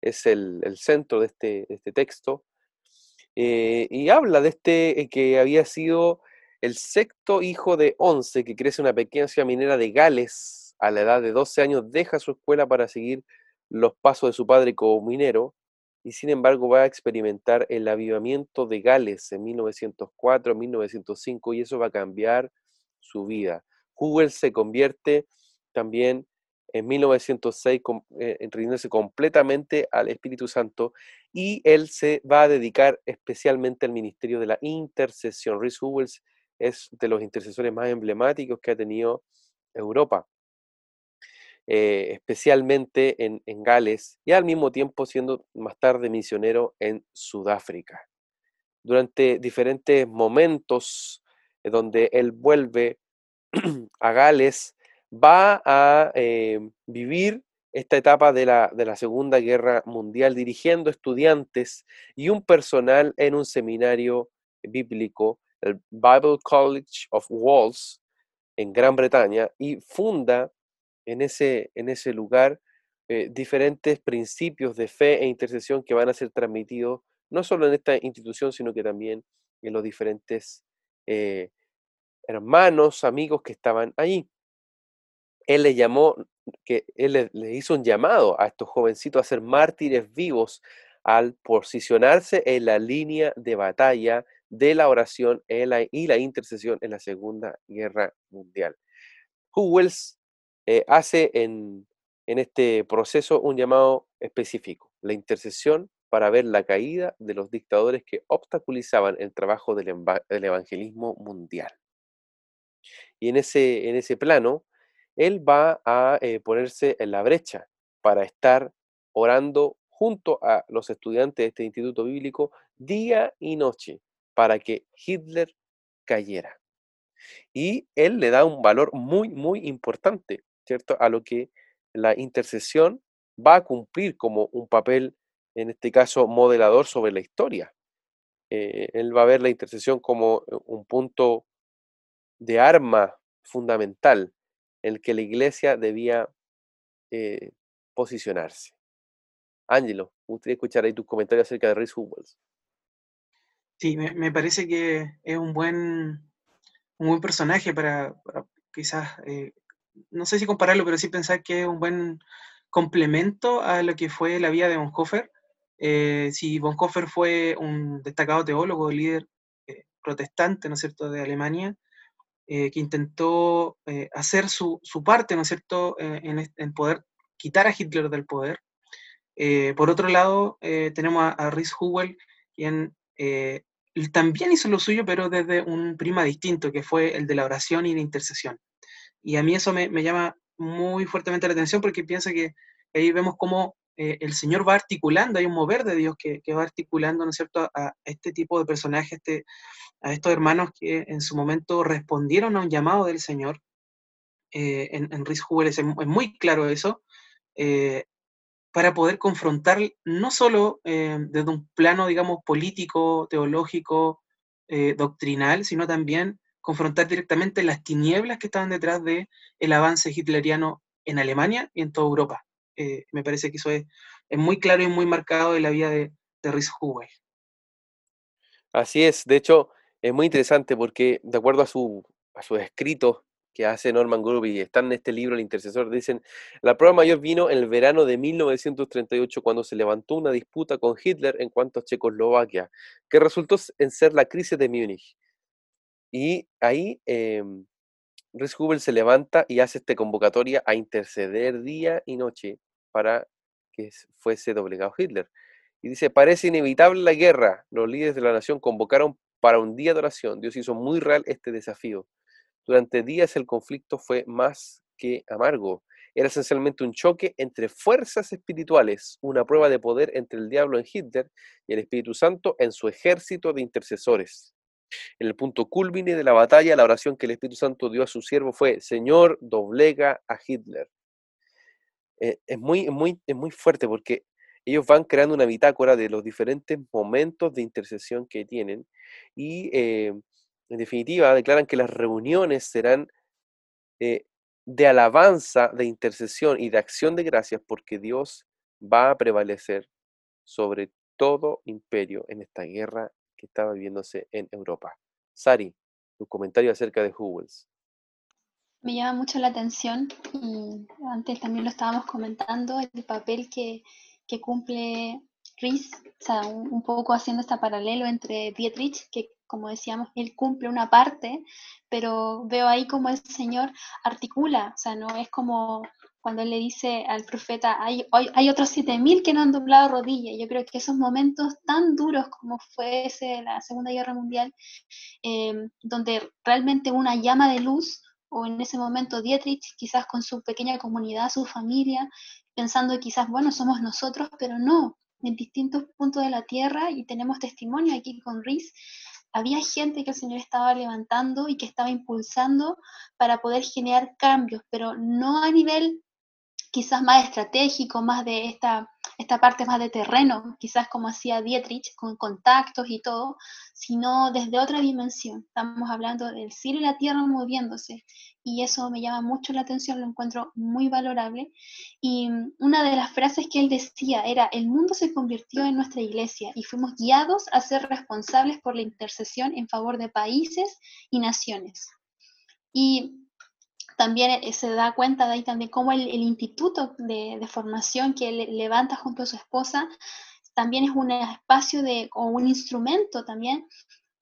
A: es el, centro de este, este texto. Eh, y habla de este que había sido el sexto hijo de once que crece en una pequeña ciudad minera de Gales. A la edad de 12 años deja su escuela para seguir los pasos de su padre como minero y sin embargo va a experimentar el avivamiento de Gales en 1904, 1905 y eso va a cambiar su vida. Hugel se convierte también en 1906 eh, rindiéndose completamente al Espíritu Santo y él se va a dedicar especialmente al ministerio de la intercesión. Rhys Howells es de los intercesores más emblemáticos que ha tenido Europa, eh, especialmente en, Gales y al mismo tiempo siendo más tarde misionero en Sudáfrica. Durante diferentes momentos eh, donde él vuelve a Gales, va a eh, vivir esta etapa de la, de la, Segunda Guerra Mundial dirigiendo estudiantes y un personal en un seminario bíblico, el Bible College of Walls, en Gran Bretaña, y funda en ese, en ese lugar eh, diferentes principios de fe e intercesión que van a ser transmitidos no solo en esta institución, sino que también en los diferentes eh, hermanos, amigos que estaban ahí él le llamó, que él le, hizo un llamado a estos jovencitos a ser mártires vivos al posicionarse en la línea de batalla de la oración y la intercesión en la Segunda Guerra Mundial. Howells eh, hace en, este proceso un llamado específico, la intercesión para ver la caída de los dictadores que obstaculizaban el trabajo del, del evangelismo mundial. Y en ese, en ese plano, él va a eh, ponerse en la brecha para estar orando junto a los estudiantes de este instituto bíblico día y noche para que Hitler cayera. Y él le da un valor muy, muy importante, ¿cierto? A lo que la intercesión va a cumplir como un papel, en este caso, modelador sobre la historia. Eh, él va a ver la intercesión como eh, un punto de arma fundamental en el que la iglesia debía eh, posicionarse. Ángelo, me gustaría escuchar ahí tus comentarios acerca de Rhys Hubbles.
C: Sí, me, parece que es un buen, un buen personaje para, quizás, no sé si compararlo, pero sí pensar que es un buen complemento a lo que fue la vida de Bonhoeffer. Eh, si Bonhoeffer fue un destacado teólogo, líder protestante, ¿no es cierto?, de Alemania, eh, que intentó eh, hacer su, parte, ¿no es cierto?, eh, en, poder quitar a Hitler del poder. por otro lado, tenemos a, a Rhys Howell, quien también hizo lo suyo, pero desde un prima distinto, que fue el de la oración y la intercesión. Y a mí eso me, llama muy fuertemente la atención porque pienso que ahí vemos cómo el Señor va articulando, hay un mover de Dios que, va articulando, ¿no es cierto?, a, este tipo de personajes, este, a estos hermanos que en su momento respondieron a un llamado del Señor. Eh, en, en Rhys es, muy claro eso, eh, para poder confrontar no solo eh, desde un plano, digamos, político, teológico, doctrinal, sino también confrontar directamente las tinieblas que estaban detrás del el avance hitleriano en Alemania y en toda Europa. me parece que eso es, muy claro y muy marcado de la vida de, de Rhys
A: Así es, de hecho, es muy interesante porque, de acuerdo a, su, a sus escritos que hace Norman Grubb y están en este libro, El Intercesor, dicen, la prueba mayor vino en el verano de 1938 cuando se levantó una disputa con Hitler en cuanto a Checoslovaquia, que resultó en ser la crisis de Múnich. Y ahí eh, se levanta y hace esta convocatoria a interceder día y noche para que fuese doblegado Hitler. Y dice, parece inevitable la guerra. Los líderes de la nación convocaron para un día de oración. Dios hizo muy real este desafío. Durante días el conflicto fue más que amargo. Era esencialmente un choque entre fuerzas espirituales, una prueba de poder entre el diablo en Hitler y el Espíritu Santo en su ejército de intercesores. En el punto culmine de la batalla, la oración que el Espíritu Santo dio a su siervo fue, Señor, doblega a Hitler. Eh, es, muy, muy, es muy fuerte porque ellos van creando una bitácora de los diferentes momentos de intercesión que tienen y eh, en definitiva declaran que las reuniones serán eh, de alabanza, de intercesión y de acción de gracias porque Dios va a prevalecer sobre todo imperio en esta guerra que estaba viviéndose en Europa. Sari, tu comentario acerca de Howells.
B: Me llama mucho la atención y antes también lo estábamos comentando, el papel que que cumple Rhys, o sea, un, poco haciendo este paralelo entre Dietrich, que como decíamos, él cumple una parte, pero veo ahí como el Señor articula, o sea, no es como cuando él le dice al profeta, hay, hay, otros 7.000 que no han doblado rodillas. Yo creo que esos momentos tan duros como fue ese, la Segunda Guerra Mundial, em, donde realmente una llama de luz, o en ese momento Dietrich, quizás con su pequeña comunidad, su familia, pensando quizás, bueno, somos nosotros, pero no, en distintos puntos de la tierra, y tenemos testimonio aquí con Riz, había gente que el Señor estaba levantando y que estaba impulsando para poder generar cambios, pero no a nivel quizás más estratégico, más de esta, esta parte más de terreno, quizás como hacía Dietrich, con contactos y todo, sino desde otra dimensión. Estamos hablando del cielo y la tierra moviéndose, y eso me llama mucho la atención, lo encuentro muy valorable. Y una de las frases que él decía era, el mundo se convirtió en nuestra iglesia y fuimos guiados a ser responsables por la intercesión en favor de países y naciones. Y también eh, se da cuenta de ahí también cómo el, instituto de, formación que él levanta junto a su esposa también es un espacio de, o un instrumento también,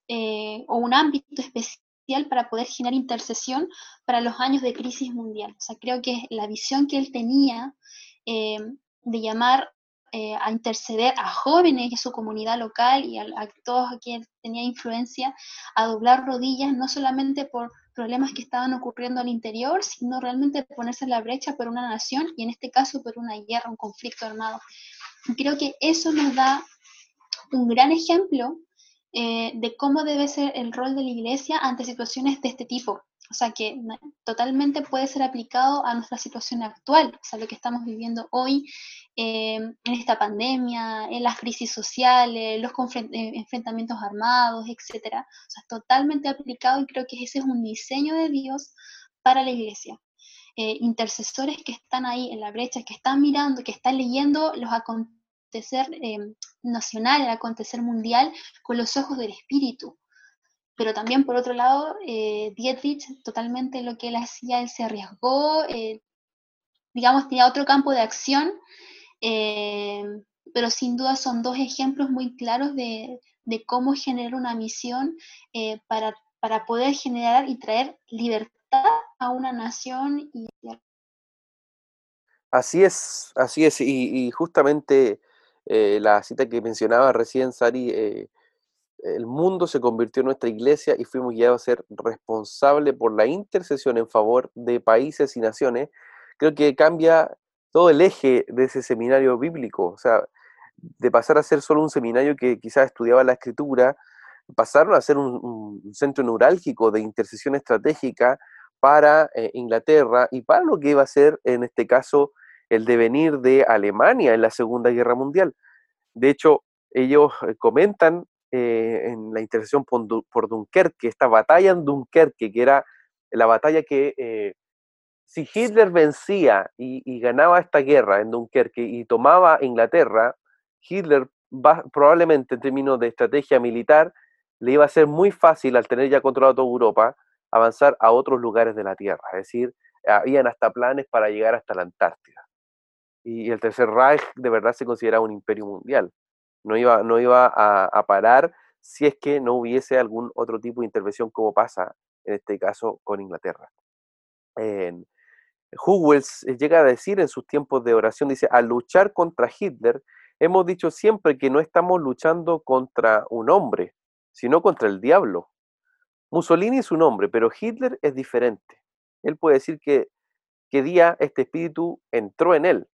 B: eh, o un ámbito especial para poder generar intercesión para los años de crisis mundial. O sea, creo que la visión que él tenía eh, de llamar a interceder a jóvenes de su comunidad local y a, a todos a quienes tenía influencia a doblar rodillas, no solamente por problemas que estaban ocurriendo al interior, sino realmente ponerse en la brecha por una nación y en este caso por una guerra, un conflicto armado. creo que eso nos da un gran ejemplo eh, de cómo debe ser el rol de la iglesia ante situaciones de este tipo. O sea, que totalmente puede ser aplicado a nuestra situación actual, o sea, lo que estamos viviendo hoy eh, en esta pandemia, en las crisis sociales, los eh, enfrentamientos armados, etc. O sea, totalmente aplicado y creo que ese es un diseño de Dios para la iglesia. Eh, intercesores que están ahí en la brecha, que están mirando, que están leyendo los acontecer nacional, el acontecer mundial con los ojos del espíritu pero también por otro lado, eh, Dietrich, totalmente lo que él hacía, él se arriesgó, eh, digamos, tenía otro campo de acción, eh, pero sin duda son dos ejemplos muy claros de, cómo generar una misión para, para, poder generar y traer libertad a una nación. Y...
A: Así es, así es, y justamente la cita que mencionaba recién, Sari, el mundo se convirtió en nuestra iglesia y fuimos guiados a ser responsables por la intercesión en favor de países y naciones, creo que cambia todo el eje de ese seminario bíblico. O sea, de pasar a ser solo un seminario que quizás estudiaba la escritura, pasaron a ser un, centro neurálgico de intercesión estratégica para eh, Inglaterra y para lo que iba a ser, en este caso, el devenir de Alemania en la Segunda Guerra Mundial. De hecho, ellos eh, comentan eh, en la intercesión por, Dunkerque, esta batalla en Dunkerque, que era la batalla que eh, si Hitler vencía y, ganaba esta guerra en Dunkerque y tomaba Inglaterra, Hitler probablemente en términos de estrategia militar le iba a ser muy fácil, al tener ya controlado toda Europa, avanzar a otros lugares de la Tierra. Es decir, habían hasta planes para llegar hasta la Antártida. Y el Tercer Reich de verdad se consideraba un imperio mundial no iba, no iba a, parar si es que no hubiese algún otro tipo de intervención como pasa en este caso con Inglaterra. Eh, llega a decir en sus tiempos de oración, dice, al luchar contra Hitler, hemos dicho siempre que no estamos luchando contra un hombre, sino contra el diablo. Mussolini es un hombre, pero Hitler es diferente. Él puede decir que, qué día este espíritu entró en él.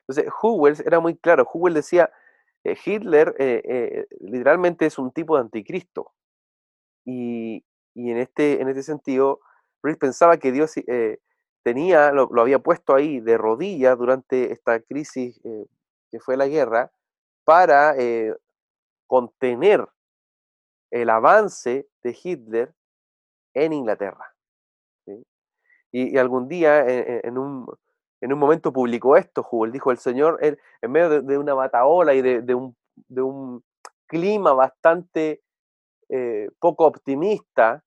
A: Entonces, Hughes era muy claro. Hughes decía, eh, Hitler eh, eh, literalmente es un tipo de anticristo. Y, en, este, en este sentido, Rick pensaba que Dios tenía, lo, había puesto ahí de rodillas durante esta crisis que fue la guerra, para contener el avance de Hitler en Inglaterra. Y, algún día, en, un, en un momento publicó esto, Él dijo, el Señor, en medio de, una bataola y de, un, clima bastante eh, poco optimista,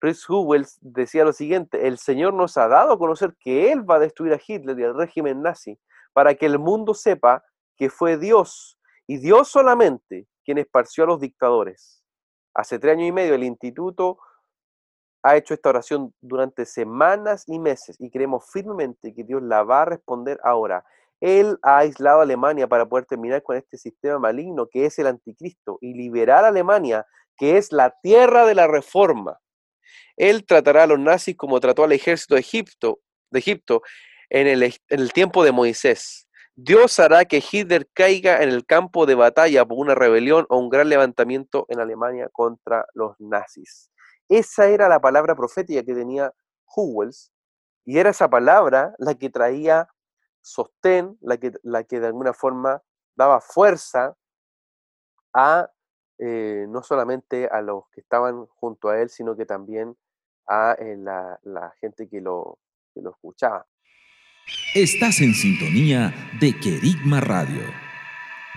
A: Chris Hubels decía lo siguiente, el Señor nos ha dado a conocer que Él va a destruir a Hitler y al régimen nazi, para que el mundo sepa que fue Dios, y Dios solamente, quien esparció a los dictadores. Hace tres años y medio el Instituto ha hecho esta oración durante semanas y meses y creemos firmemente que Dios la va a responder ahora. Él ha aislado a Alemania para poder terminar con este sistema maligno que es el anticristo y liberar a Alemania, que es la tierra de la reforma. Él tratará a los nazis como trató al ejército de Egipto, de Egipto en, el, en el tiempo de Moisés. Dios hará que Hitler caiga en el campo de batalla por una rebelión o un gran levantamiento en Alemania contra los nazis. Esa era la palabra profética que tenía Howells y era esa palabra la que traía sostén, la que, la que de alguna forma daba fuerza a eh, no solamente a los que estaban junto a él, sino que también a eh, la, gente que lo, que lo escuchaba.
D: Estás en sintonía de Querigma Radio,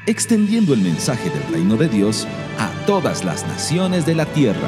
D: extendiendo el mensaje del reino de Dios a todas las naciones de la tierra.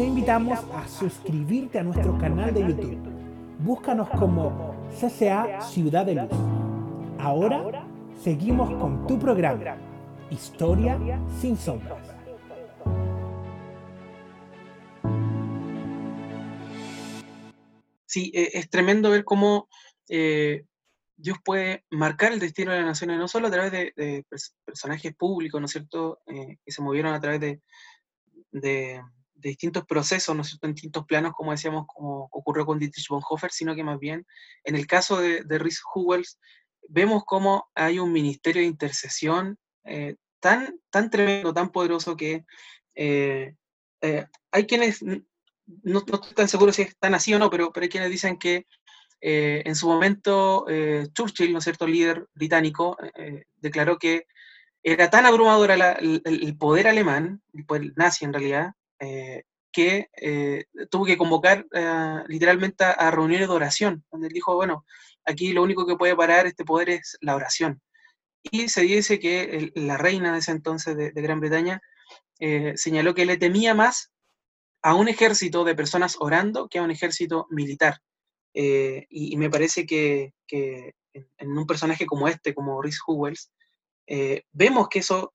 E: Te invitamos a suscribirte a nuestro canal de YouTube. Búscanos como CCA Ciudad de Luz. Ahora seguimos con tu programa, Historia sin sombras.
C: Sí, eh, es tremendo ver cómo eh, Dios puede marcar el destino de las naciones, no solo a través de, personajes públicos, ¿no es cierto?, eh, que se movieron a través de, distintos procesos, ¿no es cierto?, en distintos planos, como decíamos, como ocurrió con Dietrich Bonhoeffer, sino que más bien, en el caso de, de Rhys Hughes, vemos cómo hay un ministerio de intercesión eh, tan, tan tremendo, tan poderoso que eh, eh, hay quienes, no, estoy tan seguro si están así o no, pero, pero hay quienes dicen que en su momento Churchill, ¿no es cierto?, líder británico, declaró que era tan abrumador el, el, poder alemán, el poder nazi en realidad, que tuvo que convocar literalmente a, reuniones de oración, donde él dijo, bueno, aquí lo único que puede parar este poder es la oración. Y se dice que la reina de ese entonces de, Gran Bretaña eh, señaló que le temía más a un ejército de personas orando que a un ejército militar. Eh, y, me parece que, en, un personaje como este, como Rhys Howells, eh, vemos que eso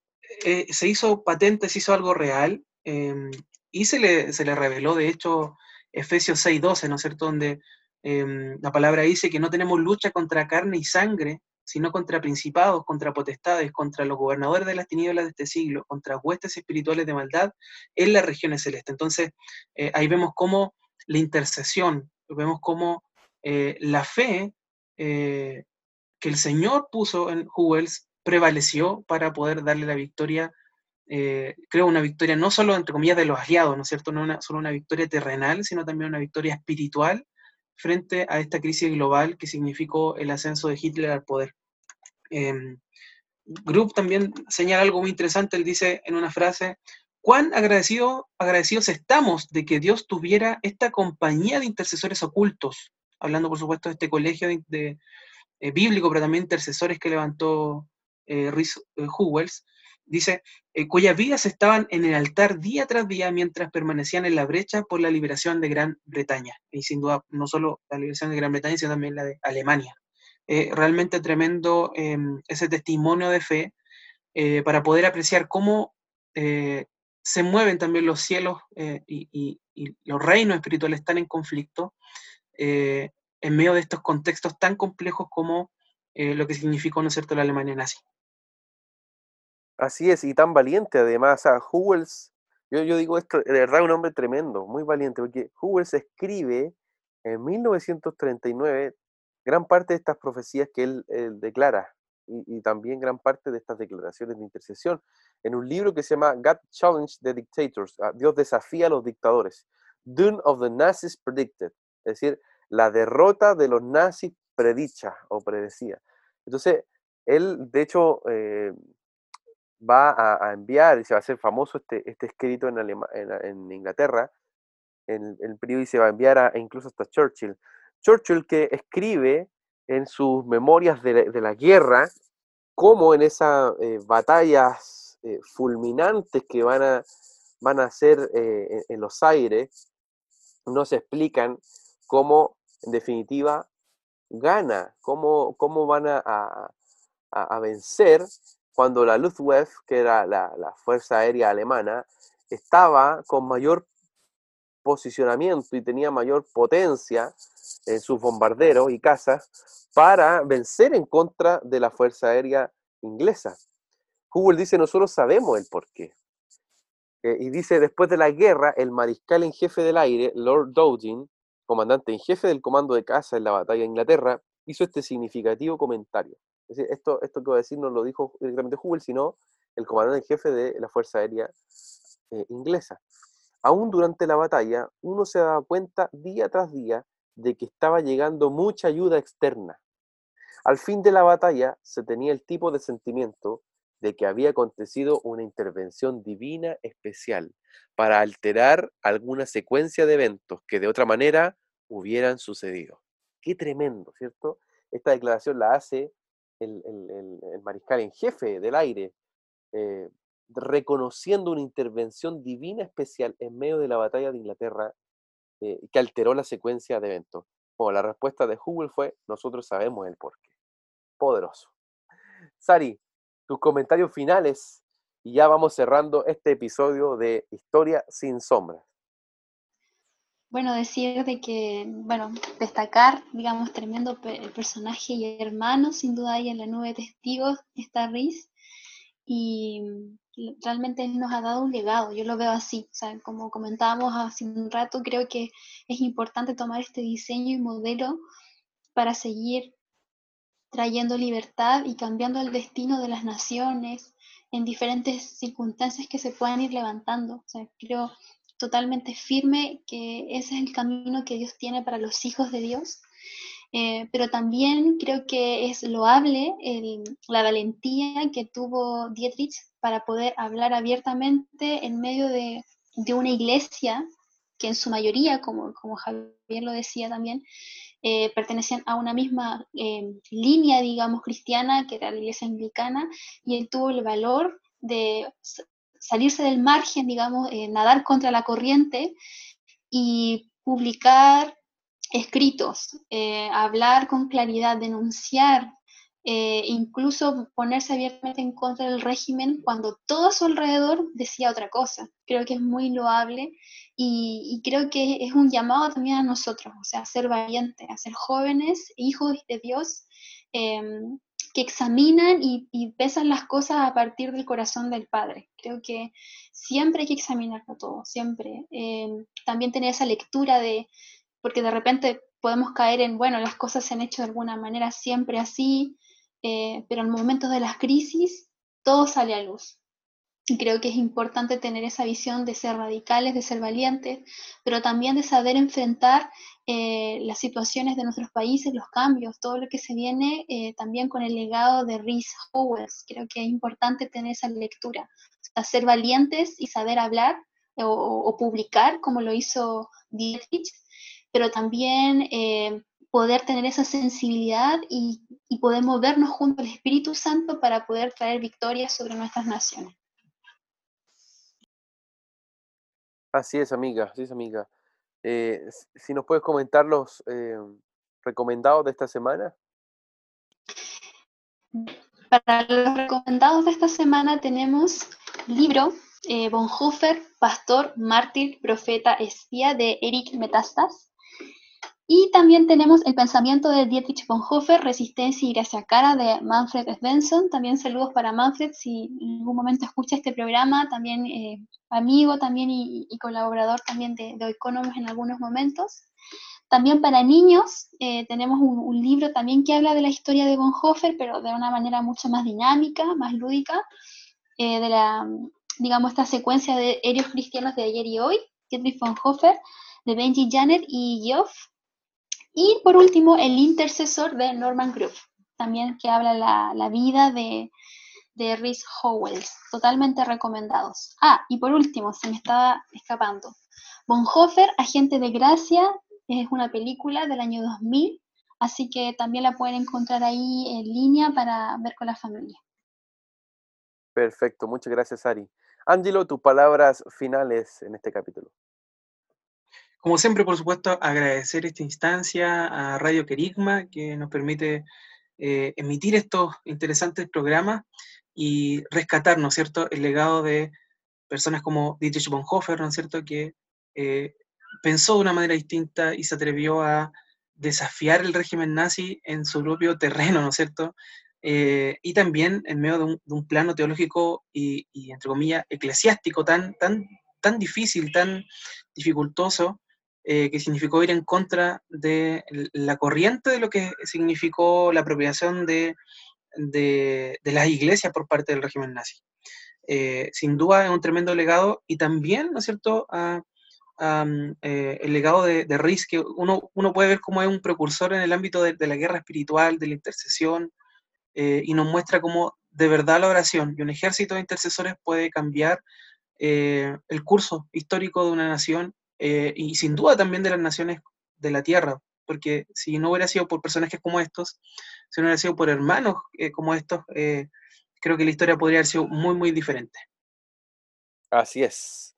C: se hizo patente, se hizo algo real, em, y se le, se le reveló, de hecho, Efesios 6.12, ¿no es cierto?, donde Em, la palabra dice que no tenemos lucha contra carne y sangre, sino contra principados, contra potestades, contra los gobernadores de las tinieblas de este siglo, contra huestes espirituales de maldad en las regiones celestes. Entonces, eh, ahí vemos cómo la intercesión, vemos cómo eh, la fe eh, que el Señor puso en Hughes prevaleció para poder darle la victoria, creo una victoria no solo entre comillas de los aliados, ¿no es cierto? No una, solo una victoria terrenal, sino también una victoria espiritual frente a esta crisis global que significó el ascenso de Hitler al poder. Eh, también señala algo muy interesante, él dice en una frase, cuán agradecido, agradecidos estamos de que Dios tuviera esta compañía de intercesores ocultos, hablando por supuesto de este colegio de, eh, bíblico, pero también intercesores que levantó eh, Rhys eh, dice, eh, cuyas vidas estaban en el altar día tras día mientras permanecían en la brecha por la liberación de Gran Bretaña. Y sin duda, no solo la liberación de Gran Bretaña, sino también la de Alemania. Eh, realmente tremendo em, ese testimonio de fe eh, para poder apreciar cómo se mueven también los cielos y, y, los reinos espirituales están en conflicto en medio de estos contextos tan complejos como lo que significó, ¿no es cierto?, la Alemania nazi.
A: Así es, y tan valiente además. a Howells, yo, digo esto, de verdad un hombre tremendo, muy valiente, porque Howells escribe en 1939 gran parte de estas profecías que él, declara y, también gran parte de estas declaraciones de intercesión en un libro que se llama God Challenge the Dictators, ah, Dios desafía a los dictadores, Doom of the Nazis Predicted, es decir, la derrota de los nazis predicha o predecía. Entonces, él, de hecho, eh, va a, enviar, y se va a hacer famoso este, este escrito en, Inglaterra, el periodo y se va a enviar a, incluso hasta Churchill. Churchill que escribe en sus memorias de, la guerra, como en esas eh, batallas eh, fulminantes que van a, van a ser eh, en, los aires, no se explican cómo, en definitiva, gana, cómo, cómo van a, a, vencer cuando la Luftwaffe, que era la, Fuerza Aérea Alemana, estaba con mayor posicionamiento y tenía mayor potencia en sus bombarderos y cazas para vencer en contra de la Fuerza Aérea inglesa. Hubble dice, nosotros sabemos el por qué. Eh, y dice, después de la guerra, el mariscal en jefe del aire, Lord Dowding, comandante en jefe del comando de caza en la batalla de Inglaterra, hizo este significativo comentario. Esto, esto que voy a decir no lo dijo directamente Hubble, sino el comandante en jefe de la Fuerza Aérea eh, inglesa. Aún durante la batalla, uno se daba cuenta día tras día de que estaba llegando mucha ayuda externa. Al fin de la batalla se tenía el tipo de sentimiento de que había acontecido una intervención divina especial para alterar alguna secuencia de eventos que de otra manera hubieran sucedido. Qué tremendo, ¿cierto? Esta declaración la hace el, mariscal en jefe del aire, eh, reconociendo una intervención divina especial en medio de la batalla de Inglaterra eh, que alteró la secuencia de eventos. Bueno, la respuesta de Hubble fue, nosotros sabemos el porqué. Poderoso. Sari, tus comentarios finales y ya vamos cerrando este episodio de Historia sin sombras.
B: Bueno, decir de que, bueno, destacar, digamos, tremendo personaje y hermano, sin duda hay en la nube de testigos, está Riz, y realmente nos ha dado un legado, yo lo veo así, o sea, como comentábamos hace un rato, creo que es importante tomar este diseño y modelo para seguir trayendo libertad y cambiando el destino de las naciones en diferentes circunstancias que se puedan ir levantando. O sea, creo totalmente firme que ese es el camino que Dios tiene para los hijos de Dios. Eh, pero también creo que es loable la valentía que tuvo Dietrich para poder hablar abiertamente en medio de, de una iglesia que en su mayoría, como, como Javier lo decía también, eh, pertenecían a una misma eh, línea, digamos, cristiana, que era la iglesia anglicana, y él tuvo el valor de salirse del margen, digamos, eh, nadar contra la corriente y publicar escritos, hablar con claridad, denunciar, incluso ponerse abiertamente en contra del régimen cuando todo a su alrededor decía otra cosa. Creo que es muy loable y, creo que es un llamado también a nosotros, o sea, a ser valientes, a ser jóvenes, hijos de Dios, em, que examinan y, pesan las cosas a partir del corazón del Padre. Creo que siempre hay que examinarlo todo, siempre. Em, también tener esa lectura de, porque de repente podemos caer en, bueno, las cosas se han hecho de alguna manera siempre así, eh, pero en momentos de las crisis todo sale a luz. Y creo que es importante tener esa visión de ser radicales, de ser valientes, pero también de saber enfrentar eh, las situaciones de nuestros países, los cambios, todo lo que se viene eh, también con el legado de Rhys Howells. Creo que es importante tener esa lectura, ser valientes y saber hablar o, publicar, como lo hizo Dietrich, pero también eh, poder tener esa sensibilidad y, y poder movernos junto al Espíritu Santo para poder traer victorias sobre nuestras naciones.
A: Así es, amiga, así es, amiga. Eh, si nos puedes comentar los eh, recomendados de esta semana.
B: Para los recomendados de esta semana tenemos libro eh, Bonhoeffer, Pastor, Mártir, Profeta, Espía de Eric Metastas. Y también tenemos el pensamiento de Dietrich Bonhoeffer, Resistencia y Gracia Cara de Manfred Svensson. También saludos para Manfred, si en algún momento escucha este programa, también eh, amigo también y, colaborador también de, de Oikonomos en algunos momentos. También para niños eh, tenemos un, libro también que habla de la historia de Bonhoeffer, pero de una manera mucho más dinámica, más lúdica, eh, de la, digamos, esta secuencia de héroes cristianos de ayer y hoy, Dietrich Bonhoeffer, de Benji Janet y Geoff y por último, El intercesor de Norman Groove, también que habla la, la vida de, de Rhys Howells, totalmente recomendados. Ah, y por último, se me estaba escapando. Bonhoeffer, Agente de Gracia, es una película del año 2000, así que también la pueden encontrar ahí en línea para ver con la familia.
A: Perfecto, muchas gracias Ari. Angelo, tus palabras finales en este capítulo.
C: Como siempre, por supuesto, agradecer esta instancia a Radio Querigma que nos permite eh, emitir estos interesantes programas y rescatar, ¿no es cierto?, el legado de personas como Dietrich Bonhoeffer, ¿no es cierto?, que eh, pensó de una manera distinta y se atrevió a desafiar el régimen nazi en su propio terreno, ¿no es cierto?, eh, y también en medio de un, plano teológico y, entre comillas, eclesiástico tan, tan, tan difícil, tan dificultoso, eh, que significó ir en contra de la corriente de lo que significó la apropiación de, de, las iglesias por parte del régimen nazi. Eh, sin duda es un tremendo legado y también, ¿no es cierto?, el legado de, de Riz, que uno, uno puede ver como es un precursor en el ámbito de, de la guerra espiritual, de la intercesión, eh, y nos muestra cómo de verdad la oración y un ejército de intercesores puede cambiar eh, el curso histórico de una nación eh, y sin duda también de las naciones de la tierra, porque si no hubiera sido por personajes como estos, si no hubiera sido por hermanos como estos, creo que la historia podría haber sido muy, muy diferente.
A: Así es.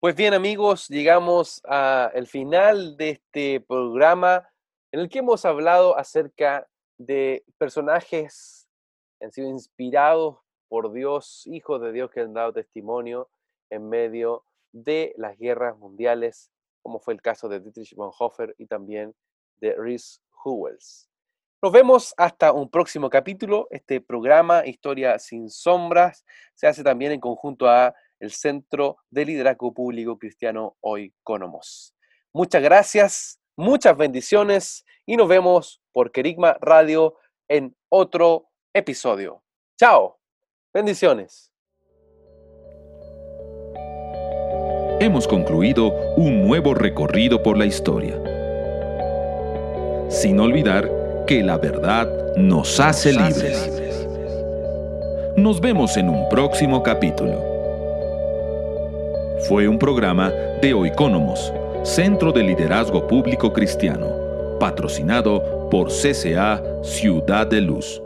A: Pues bien amigos, llegamos al final de este programa en el que hemos hablado acerca de personajes que han sido inspirados por Dios, hijos de Dios que han dado testimonio en medio de las guerras mundiales, como fue el caso de Dietrich Bonhoeffer y también de Rhys Howells. Nos vemos hasta un próximo capítulo. Este programa, Historia sin Sombras, se hace también en conjunto a el Centro de Liderazgo Público Cristiano Oikonomos. Muchas gracias, muchas bendiciones y nos vemos por Kerigma Radio en otro episodio. Chao. Bendiciones.
D: Hemos concluido un nuevo recorrido por la historia. Sin olvidar que la verdad nos hace libres. Nos vemos en un próximo capítulo. Fue un programa de Oicónomos, Centro de Liderazgo Público Cristiano, patrocinado por CCA Ciudad de Luz.